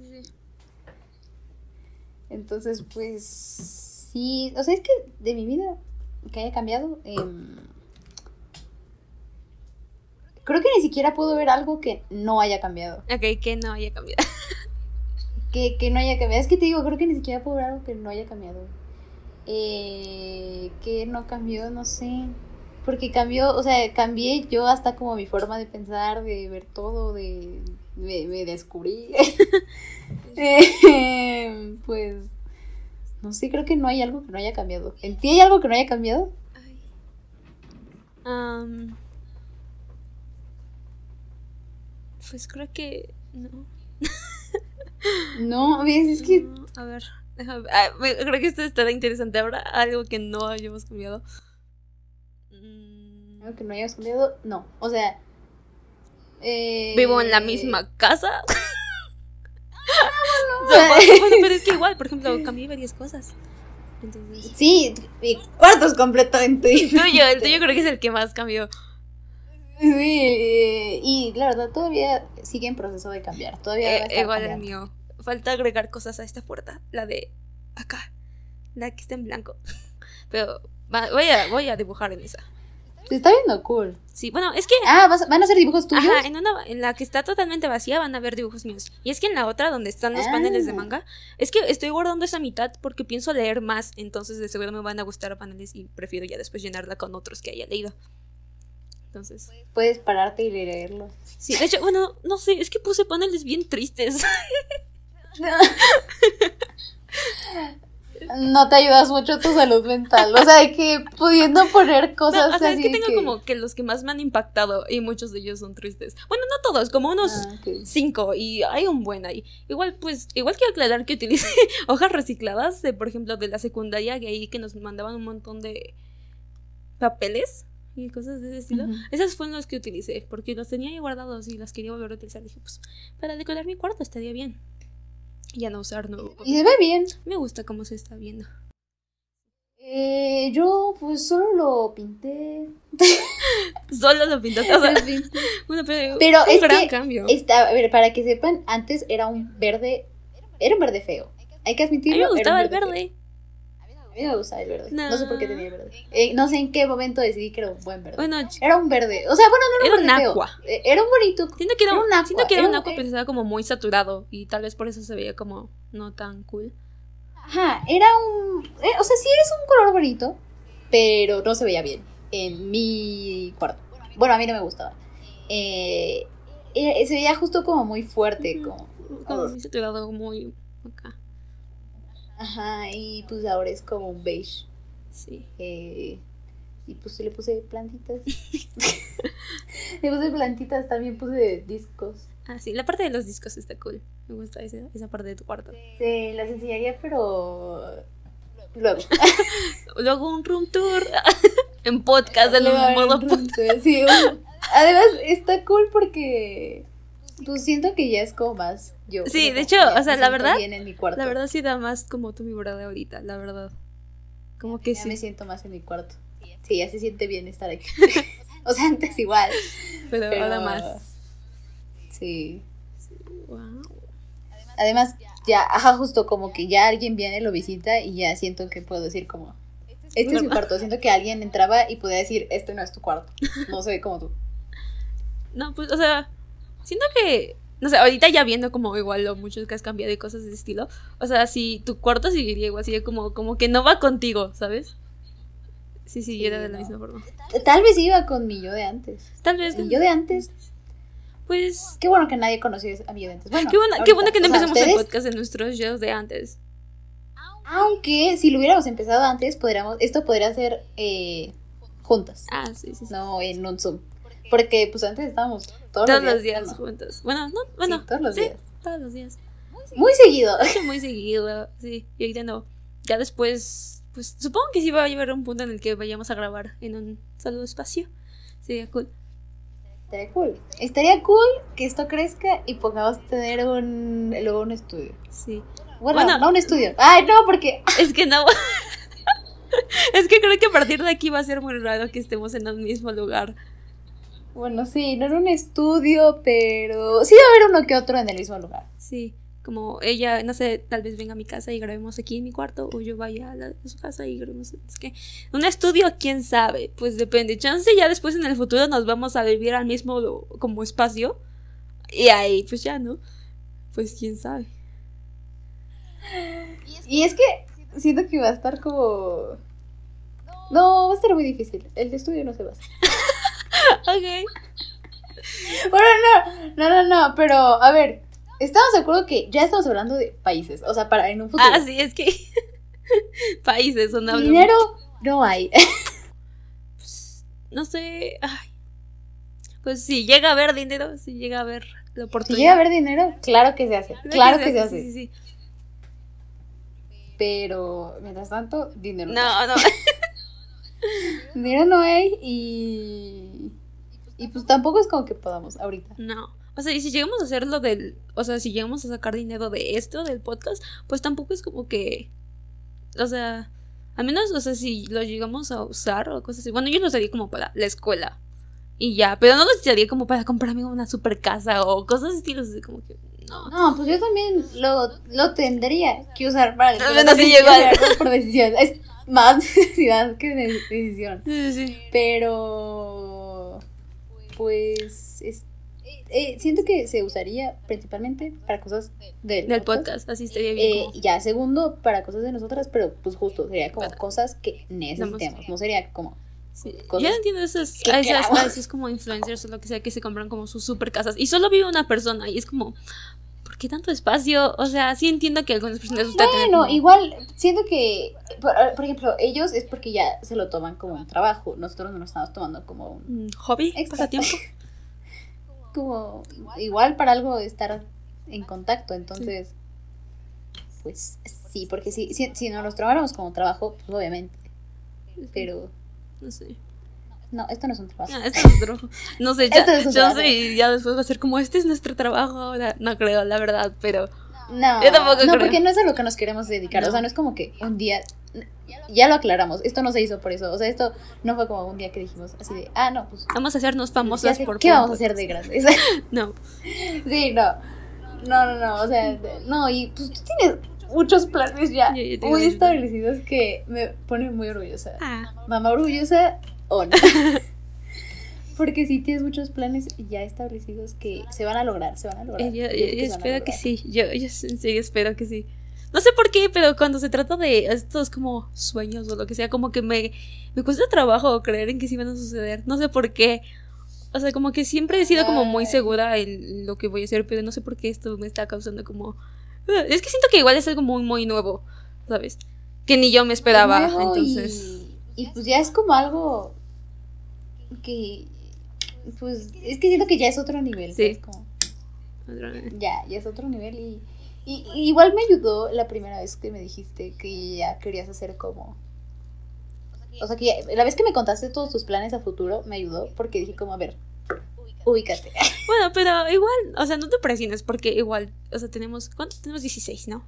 Entonces, pues sí, o sea, es que de mi vida que haya cambiado, em, creo que ni siquiera puedo ver algo que no haya cambiado. Ok, que no haya cambiado. Que, que no haya cambiado. Es que te digo, creo que ni siquiera puedo ver algo que no haya cambiado. Eh, que no cambió, no sé. Porque cambió, o sea, cambié yo hasta como mi forma de pensar, de ver todo, de... Me, me descubrí. Eh, pues... No sé, creo que no hay algo que no haya cambiado. ¿En ti hay algo que no haya cambiado? Ay. Am, pues creo que no. No, ves, es que... No, a ver, déjame ver. Ah, creo que esto estará interesante. ¿Habrá algo que no hayamos cambiado? Mm, Algo que no hayas cambiado, no. O sea... eh, Vivo en la misma casa. Bueno, pero es que igual, por ejemplo, cambié varias cosas. Entonces. Sí, mi cuarto es completamente El tuyo, el diferente. tuyo creo que es el que más cambió. Sí, y la verdad todavía sigue en proceso de cambiar. Todavía va a Eh, igual el mío. Falta agregar cosas a esta puerta. La de acá. La que está en blanco. Pero voy a, voy a dibujar en esa. Se está viendo cool. Sí, bueno, es que. Ah, ¿vas- ¿van a hacer dibujos tuyos? Ajá, en, una, en la que está totalmente vacía van a ver dibujos míos. Y es que en la otra, donde están los paneles de Ah. manga, es que estoy guardando esa mitad porque pienso leer más. Entonces, de seguro me van a gustar paneles y prefiero ya después llenarla con otros que haya leído. Entonces, Puedes pararte y leerlos. sí, de hecho, bueno, no sé, es que puse paneles bien tristes. No te ayudas mucho a tu salud mental. O sea, que pudiendo poner No, cosas o sea, es así que de tengo como que los que más me han impactado y muchos de ellos son tristes. Bueno, no todos, como unos Ah, cinco y hay un buen ahí. Igual, pues, igual quiero aclarar que utilicé hojas recicladas de, por ejemplo, de la secundaria, que ahí que nos mandaban un montón de papeles y cosas de ese estilo. Ujú. Esas fueron los que utilicé, porque los tenía ahí guardados y las quería volver a utilizar. Dije, pues, para decorar mi cuarto estaría bien. Y ya no usar nuevo. Y se ve bien. Me gusta cómo se está viendo. Eh, yo pues solo lo pinté. Solo lo pintaste. O sea, bueno, pero, Pero fue es un gran que cambio. Está, a ver, para que sepan, antes era un verde, era un verde feo. Hay que A mí admitirlo. me un gustaba el verde. Mí no me gustaba el verde. No, No. sé por qué tenía el verde. Eh, no sé en qué momento decidí que era un buen verde. Bueno, Era un verde. O sea, bueno, no era, Era un un aqua. Eh, Era un bonito. siento que era, Era un aqua, siento que era, era un aqua, pero estaba como muy saturado y tal vez por eso se veía como no tan cool. Ajá, era un. eh, o sea, sí es un color bonito, pero no se veía bien en mi cuarto. Bueno, a mí no me gustaba. Eh, se veía justo como muy fuerte, como. Como muy saturado, muy acá. Ajá, y pues ahora es como un beige. Sí. Eh, y pues le puse plantitas. le puse plantitas, también puse discos. Ah, sí, la parte de los discos está cool. Me gusta esa, esa parte de tu cuarto. Se las enseñaría, pero. Luego. Luego un room tour en podcast en Luego un modo podcast. sí, un- Además, está cool porque. Pues siento que ya es como más yo. Sí, de hecho, o sea, la verdad- bien en mi cuarto. La verdad sí da más como tu vibra de ahorita, la verdad. Como que Ya sí. me siento más en mi cuarto. Sí, ya se siente bien estar aquí. o sea, antes igual. Pero, Pero ahora más. Sí. Wow. Además, ya, ajá, justo como que ya alguien viene, lo visita y ya siento que puedo decir como, este es mi cuarto. Siento que alguien entraba y podía decir, este no es tu cuarto. No ve como tú. No, pues, o sea, siento que. No sé, ahorita ya viendo como igual lo mucho que has cambiado y cosas de ese estilo. O sea, si tu cuarto seguiría igual, sería como, como que no va contigo, ¿sabes? Si siguiera Sí, de la misma forma. Tal vez iba con mi yo de antes. Tal vez. Mi yo de antes, Pues. qué bueno que nadie conoció a mi yo de antes. Bueno, Qué bueno, qué bueno que no o sea, empecemos el podcast en nuestros shows de antes. Aunque si lo hubiéramos empezado antes, podríamos, esto podría ser eh, juntas, Ah, sí, sí. sí. no en un Zoom. Porque pues antes estábamos todos, Todos los días ¿no? juntos. Bueno, no, bueno. Sí, todos los sí, días. Todos los días. Muy seguido. Muy seguido, sí. Y ahorita no. Ya después, pues supongo que sí va a llegar un punto en el que vayamos a grabar en un solo espacio. Sería cool. Estaría cool. Estaría cool que esto crezca y pongamos tener un luego un estudio. Sí. Bueno, Bueno. no un estudio. Ay, no, porque Es que no. es que creo que a partir de aquí va a ser muy raro que estemos en el mismo lugar. Bueno, sí, no era un estudio, pero sí va a haber uno que otro en el mismo lugar. Sí. Como ella, no sé, tal vez venga a mi casa y grabemos aquí en mi cuarto, o yo vaya a, la, a su casa y grabemos. Es que un estudio, quién sabe, pues depende. Chance ya después en el futuro nos vamos a vivir al mismo como espacio. Y ahí, pues ya, ¿no? Pues quién sabe. Y es que siento que va a estar como no, va a estar muy difícil. El estudio no se va a hacer. Ok. Bueno, no, no, no, no, pero a ver, estamos de acuerdo que ya estamos hablando de países, o sea, para en un futuro. Ah, sí, es que. Países, son hablan- Dinero no hay. No sé. Ay. Pues si llega a haber dinero, si llega a haber la Si oportunidad. llega a haber dinero, claro que se hace. Claro que se hace. Sí, sí, sí. Pero mientras tanto, dinero no. No, no. Dinero no hay y. Y pues tampoco es como que podamos ahorita. No. O sea, y si llegamos a hacer lo del. O sea, si llegamos a sacar dinero de esto, del podcast, pues tampoco es como que. O sea. Al menos, o sea, si lo llegamos a usar o cosas así. Bueno, yo lo usaría como para la escuela. Y ya. Pero no lo usaría como para comprarme una super casa o cosas así, así como que. No. No, pues yo también lo, lo tendría que usar para el Bueno, sí, igual. por decisión. Es más necesidad que de- decisión. Sí, sí, sí. Pero. Pues. es- eh, siento que se usaría principalmente para cosas del, Del podcast, así estaría bien. Eh, como- ya, segundo, para cosas de nosotras, pero pues justo sería como Para- cosas que necesitemos. No sería como. Sí, Yo no entiendo esas, a esas, a esos como influencers o lo que sea que se compran como sus super casas y solo vive una persona y es como, ¿por qué tanto espacio? O sea, sí entiendo que algunas personas les gusta tener Bueno, como- igual, siento que, por, por ejemplo, ellos es porque ya se lo toman como un trabajo. Nosotros no lo estamos tomando como un. hobby, pasatiempo. Como. Igual para algo estar en contacto. Entonces. Pues sí, porque si, si, si no los tomáramos como trabajo, pues obviamente. Pero. No sé. No, esto no es un trabajo. Ah, esto es trabajo. No sé, ya, es yo sé, y ya después va a ser como, este es nuestro trabajo ahora. No creo, la verdad, pero No, Yo tampoco no creo. porque no es a lo que nos queremos dedicar. No. O sea, no es como que un día. Ya lo aclaramos. Esto no se hizo por eso. O sea, esto no fue como un día que dijimos así de. Ah, no, pues. Vamos a hacernos ya famosas sé, por ¿Qué vamos a hacer de grandes? No. sí, no. No, no, no. O sea, no. Y pues tú tienes muchos planes ya tengo muy establecidos que me ponen muy orgullosa. Ah, Mamá orgullosa o no. Porque sí tienes muchos planes ya establecidos que se van a lograr, se van a lograr. yo, Yo yo- que espero que sí. Yo, yo serio espero que sí. No sé por qué, pero cuando se trata de estos como sueños o lo que sea, como que me, me cuesta trabajo creer en que sí van a suceder. No sé por qué. O sea, como que siempre he sido como muy segura en lo que voy a hacer, pero no sé por qué esto me está causando como... Ah, Es que siento que igual es algo muy, muy nuevo, ¿sabes? Que ni yo me esperaba. Entonces... Y, y pues ya es como algo que. Pues es que siento que ya es otro nivel. Sí. ¿sabes? Como, otra vez. ya, ya es otro nivel. Y, y, y igual me ayudó la primera vez que me dijiste que ya querías hacer como. O sea, que ya- la vez que me contaste todos tus planes a futuro me ayudó porque dije, como, a ver, ubícate. Bueno, pero igual, o sea, no te presiones porque igual, o sea, tenemos, ¿cuántos? Tenemos 16, ¿no?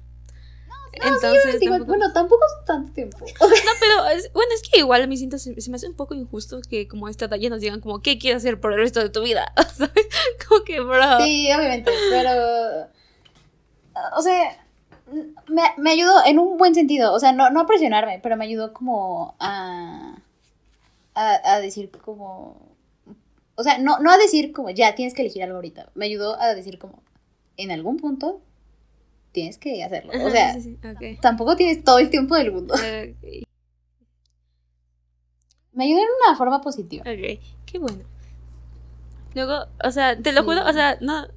Entonces, Digo, tampoco- bueno, tampoco es tanto tiempo. no, pero es- bueno, es que igual a mí siento, se, se me hace un poco injusto que como a esta edad ya nos digan como, ¿qué quieres hacer por el resto de tu vida? ¿Sabes? Como que, bro. Sí, obviamente, pero. O sea, me, me ayudó en un buen sentido. O sea, no, no a presionarme, pero me ayudó como a. a, a decir como. O sea, no, no a decir como ya tienes que elegir algo ahorita. Me ayudó a decir como en algún punto tienes que hacerlo. O sea, sí, sí, ok. tampoco tienes todo el tiempo del mundo. Me ayudó en una forma positiva. ok, qué bueno. Luego, o sea, te lo juro, o sea, no,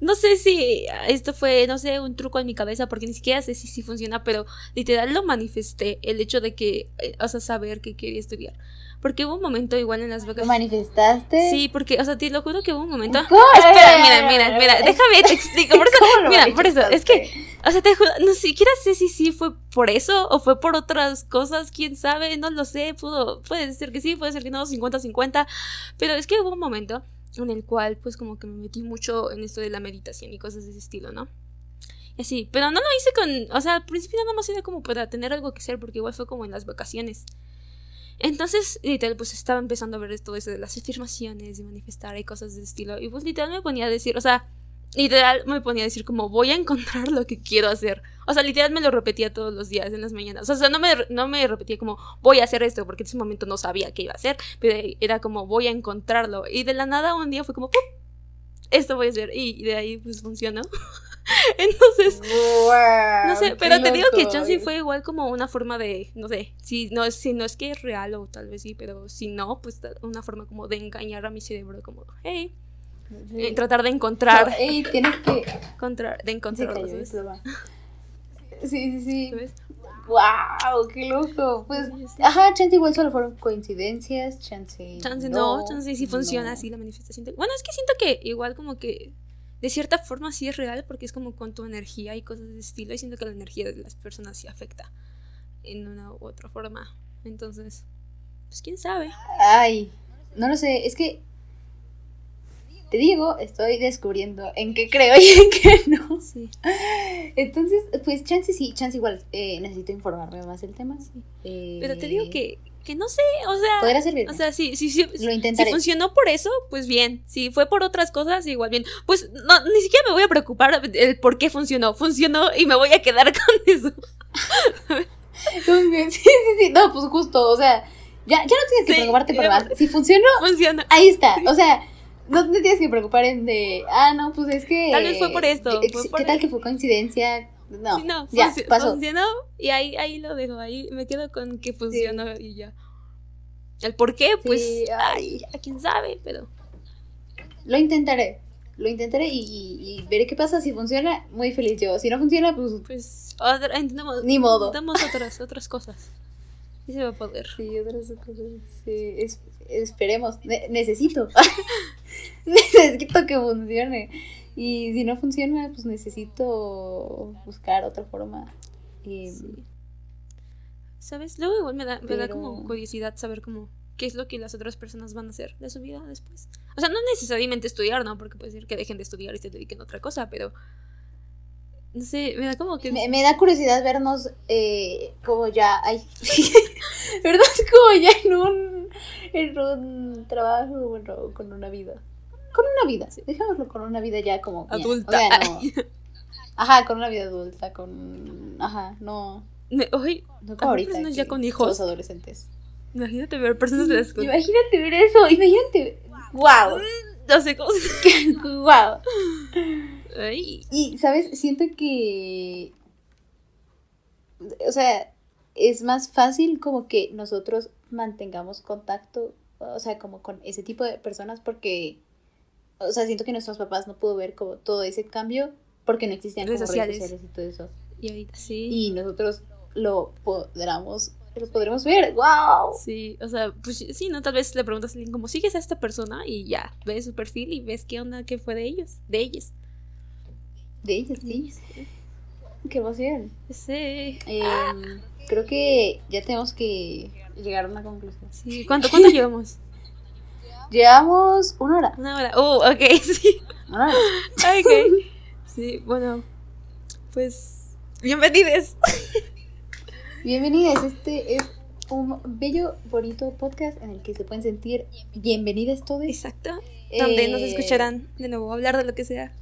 no sé si esto fue, no sé, un truco en mi cabeza, porque ni siquiera sé si sí funciona, pero literal lo manifesté, el hecho de que, eh, o sea, saber que quería estudiar. Porque hubo un momento igual en las ¿Lo vacaciones. manifestaste? Sí, porque, o sea, te lo juro que hubo un momento. ¿Cómo? Espera, mira, mira, mira, déjame te explico. Por eso, ¿Cómo lo mira, por eso, es que, o sea, te juro, no siquiera sé si sí fue por eso o fue por otras cosas, quién sabe, no lo sé, pudo, puede ser que sí, puede ser que no, 50-50, pero es que hubo un momento en el cual, pues, como que me metí mucho en esto de la meditación y cosas de ese estilo, ¿no? Y así, pero no lo hice con, o sea, al principio nada más era como para tener algo que hacer, porque igual fue como en las vacaciones. Entonces, literal, pues estaba empezando a ver todo eso de las afirmaciones y manifestar y cosas de ese estilo. Y pues literal me ponía a decir, o sea, literal me ponía a decir como voy a encontrar lo que quiero hacer. O sea, literal me lo repetía todos los días en las mañanas. O sea, no me, no me repetía como voy a hacer esto, porque en ese momento no sabía qué iba a hacer, pero era como voy a encontrarlo. Y de la nada un día fue como, ¡pum! Esto voy a hacer. Y de ahí pues funcionó. Entonces, Wow, no sé, pero te digo que loco. chance fue igual como una forma de, no sé, si no, es- si no es que es real o tal vez sí, pero si no, pues una forma como de engañar a mi cerebro, como, hey, Sí. eh, tratar de encontrar, No, ey, tienes que. encontrar, de encontrar. Sí, sí, sí. ¿Sabes? Wow, qué loco. Pues, Sí, sí. ajá, chance igual solo fueron coincidencias, chance. Chance no, chance sí funciona así la manifestación. de- Bueno, es que siento que igual como que de cierta forma sí es real porque es como con tu energía y cosas de estilo y siento que la energía de las personas sí afecta en una u otra forma. Entonces, pues quién sabe. Ay, no lo sé, es que. Te digo, estoy descubriendo en qué creo y en qué no. Sí. Entonces, pues chance sí, chance igual. eh, necesito informarme más del tema. Eh, Pero te digo que, que no sé, o sea, Podría servir. o sea, sí, sí, sí, Lo si intentaré. funcionó por eso, pues bien. Si fue por otras cosas, igual bien. Pues no, ni siquiera me voy a preocupar el por qué funcionó. Funcionó y me voy a quedar con eso. Sí, sí, sí. No, pues justo, o sea, ya, ya no tienes que Sí, preocuparte por más. Si funcionó, Funcionó. ahí está. O sea, no te tienes que preocupar en de, ah, no, pues es que. Tal vez fue por esto, ¿Qué, fue qué por- tal que fue coincidencia? No, Sí, no, ya, funci- pasó. funcionó y ahí, ahí lo dejo. Ahí me quedo con que funcionó y ya. El por qué, pues, Sí, ay, a quién sabe, pero. Lo intentaré. Lo intentaré y, y- y veré qué pasa. Si funciona, muy feliz yo. Si no funciona, pues Pues, otra, intentamos, Ni modo. intentamos otras, otras cosas. Y se va a poder. Sí, otras cosas. Sí, es- esperemos. Ne- necesito. necesito que funcione. Y si no funciona, pues necesito buscar otra forma. Y, Sí. ¿Sabes? Luego igual me da, me da como curiosidad saber cómo qué es lo que las otras personas van a hacer de su vida después. O sea, no necesariamente estudiar, ¿no? Porque puede ser que dejen de estudiar y se dediquen a otra cosa, pero no sé, me da como que... Me, me da curiosidad vernos eh, como ya, ay, ¿verdad? Como ya en un, en un trabajo, bueno, con una vida. Con una vida, dejémoslo con una vida ya como... Adulta. O sea, no- ajá, con una vida adulta, con... Ajá, no... Oye, No como ahorita. personas ya con hijos. adolescentes. imagínate ver personas de la escuela. Imagínate ver eso, imagínate. ¡Wow! No sé cómo... ¡Wow! Ay, Y, ¿sabes? Siento que. O sea, es más fácil como que nosotros mantengamos contacto, o sea, como con ese tipo de personas, porque. O sea, siento que nuestros papás no pudo ver como todo ese cambio porque no existían Redes como sociales. redes sociales y todo eso. y ahorita sí. Y nosotros lo podremos, lo podremos ver. ¡Wow! Sí, o sea, pues sí, ¿no? Tal vez le preguntas a alguien como, ¿sigues a esta persona? Y ya, ves su perfil y ves qué onda, qué fue de ellos, de ellas. De ellas, sí. Qué emoción. Sí. Em, creo que ya tenemos que llegar a una conclusión. Sí, ¿cuánto, cuánto llevamos? Llevamos una hora. Una hora. Oh, ok, sí. Una hora. Ok. Sí, bueno, pues, bienvenidos. Bienvenidas, este es un bello, bonito podcast en el que se pueden sentir bienvenidas todos. Exacto. Donde nos Eh, escucharán de nuevo hablar de lo que sea.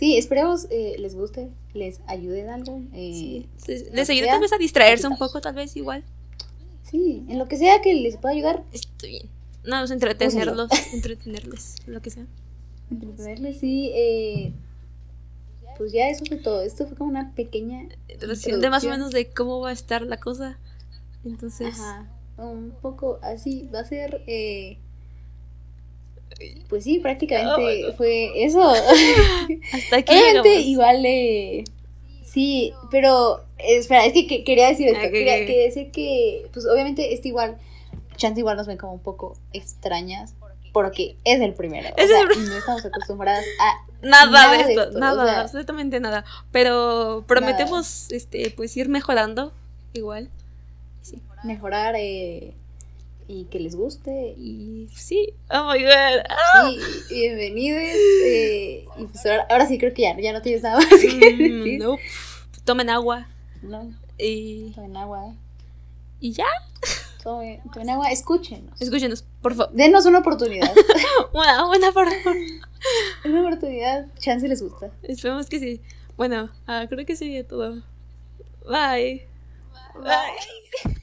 Sí, esperemos eh, les guste, les ayude en algo. eh, Sí. Les, sea, tal vez a distraerse un poco, tal vez igual. sí, en lo que sea que les pueda ayudar, Estoy bien. No, pues, entretenerlos, entretenerles, lo que sea. entretenerles, sí. eh, pues ya eso fue todo. Esto fue como una pequeña. De más o menos de cómo va a estar la cosa. Entonces, Ajá, un poco así. Va a ser. eh, pues sí, prácticamente Oh, fue eso. hasta aquí Obviamente igual eh, sí, pero espera, es que, que- quería decir esto, Ah, quería, decir que pues obviamente esto igual chance igual nos ven como un poco extrañas porque es el primero, o Es sea, el no estamos acostumbradas a Nada, Nada de de esto, nada, o sea- absolutamente nada. Pero prometemos este pues ir mejorando igual. Sí. mejorar eh, y que les guste Y sí, oh my god. Ah, sí, bienvenidos eh, y pues ahora, ahora sí creo que ya, ya no tienes nada más que mm, no. Tomen agua no, y, tomen agua, y ya. tomen, tomen agua, escúchenos, Escúchenos, por favor. denos una oportunidad. Una, una por favor. Una oportunidad, chance les gusta. Esperemos que sí. Bueno, ah, creo que sería todo. Bye. Bye.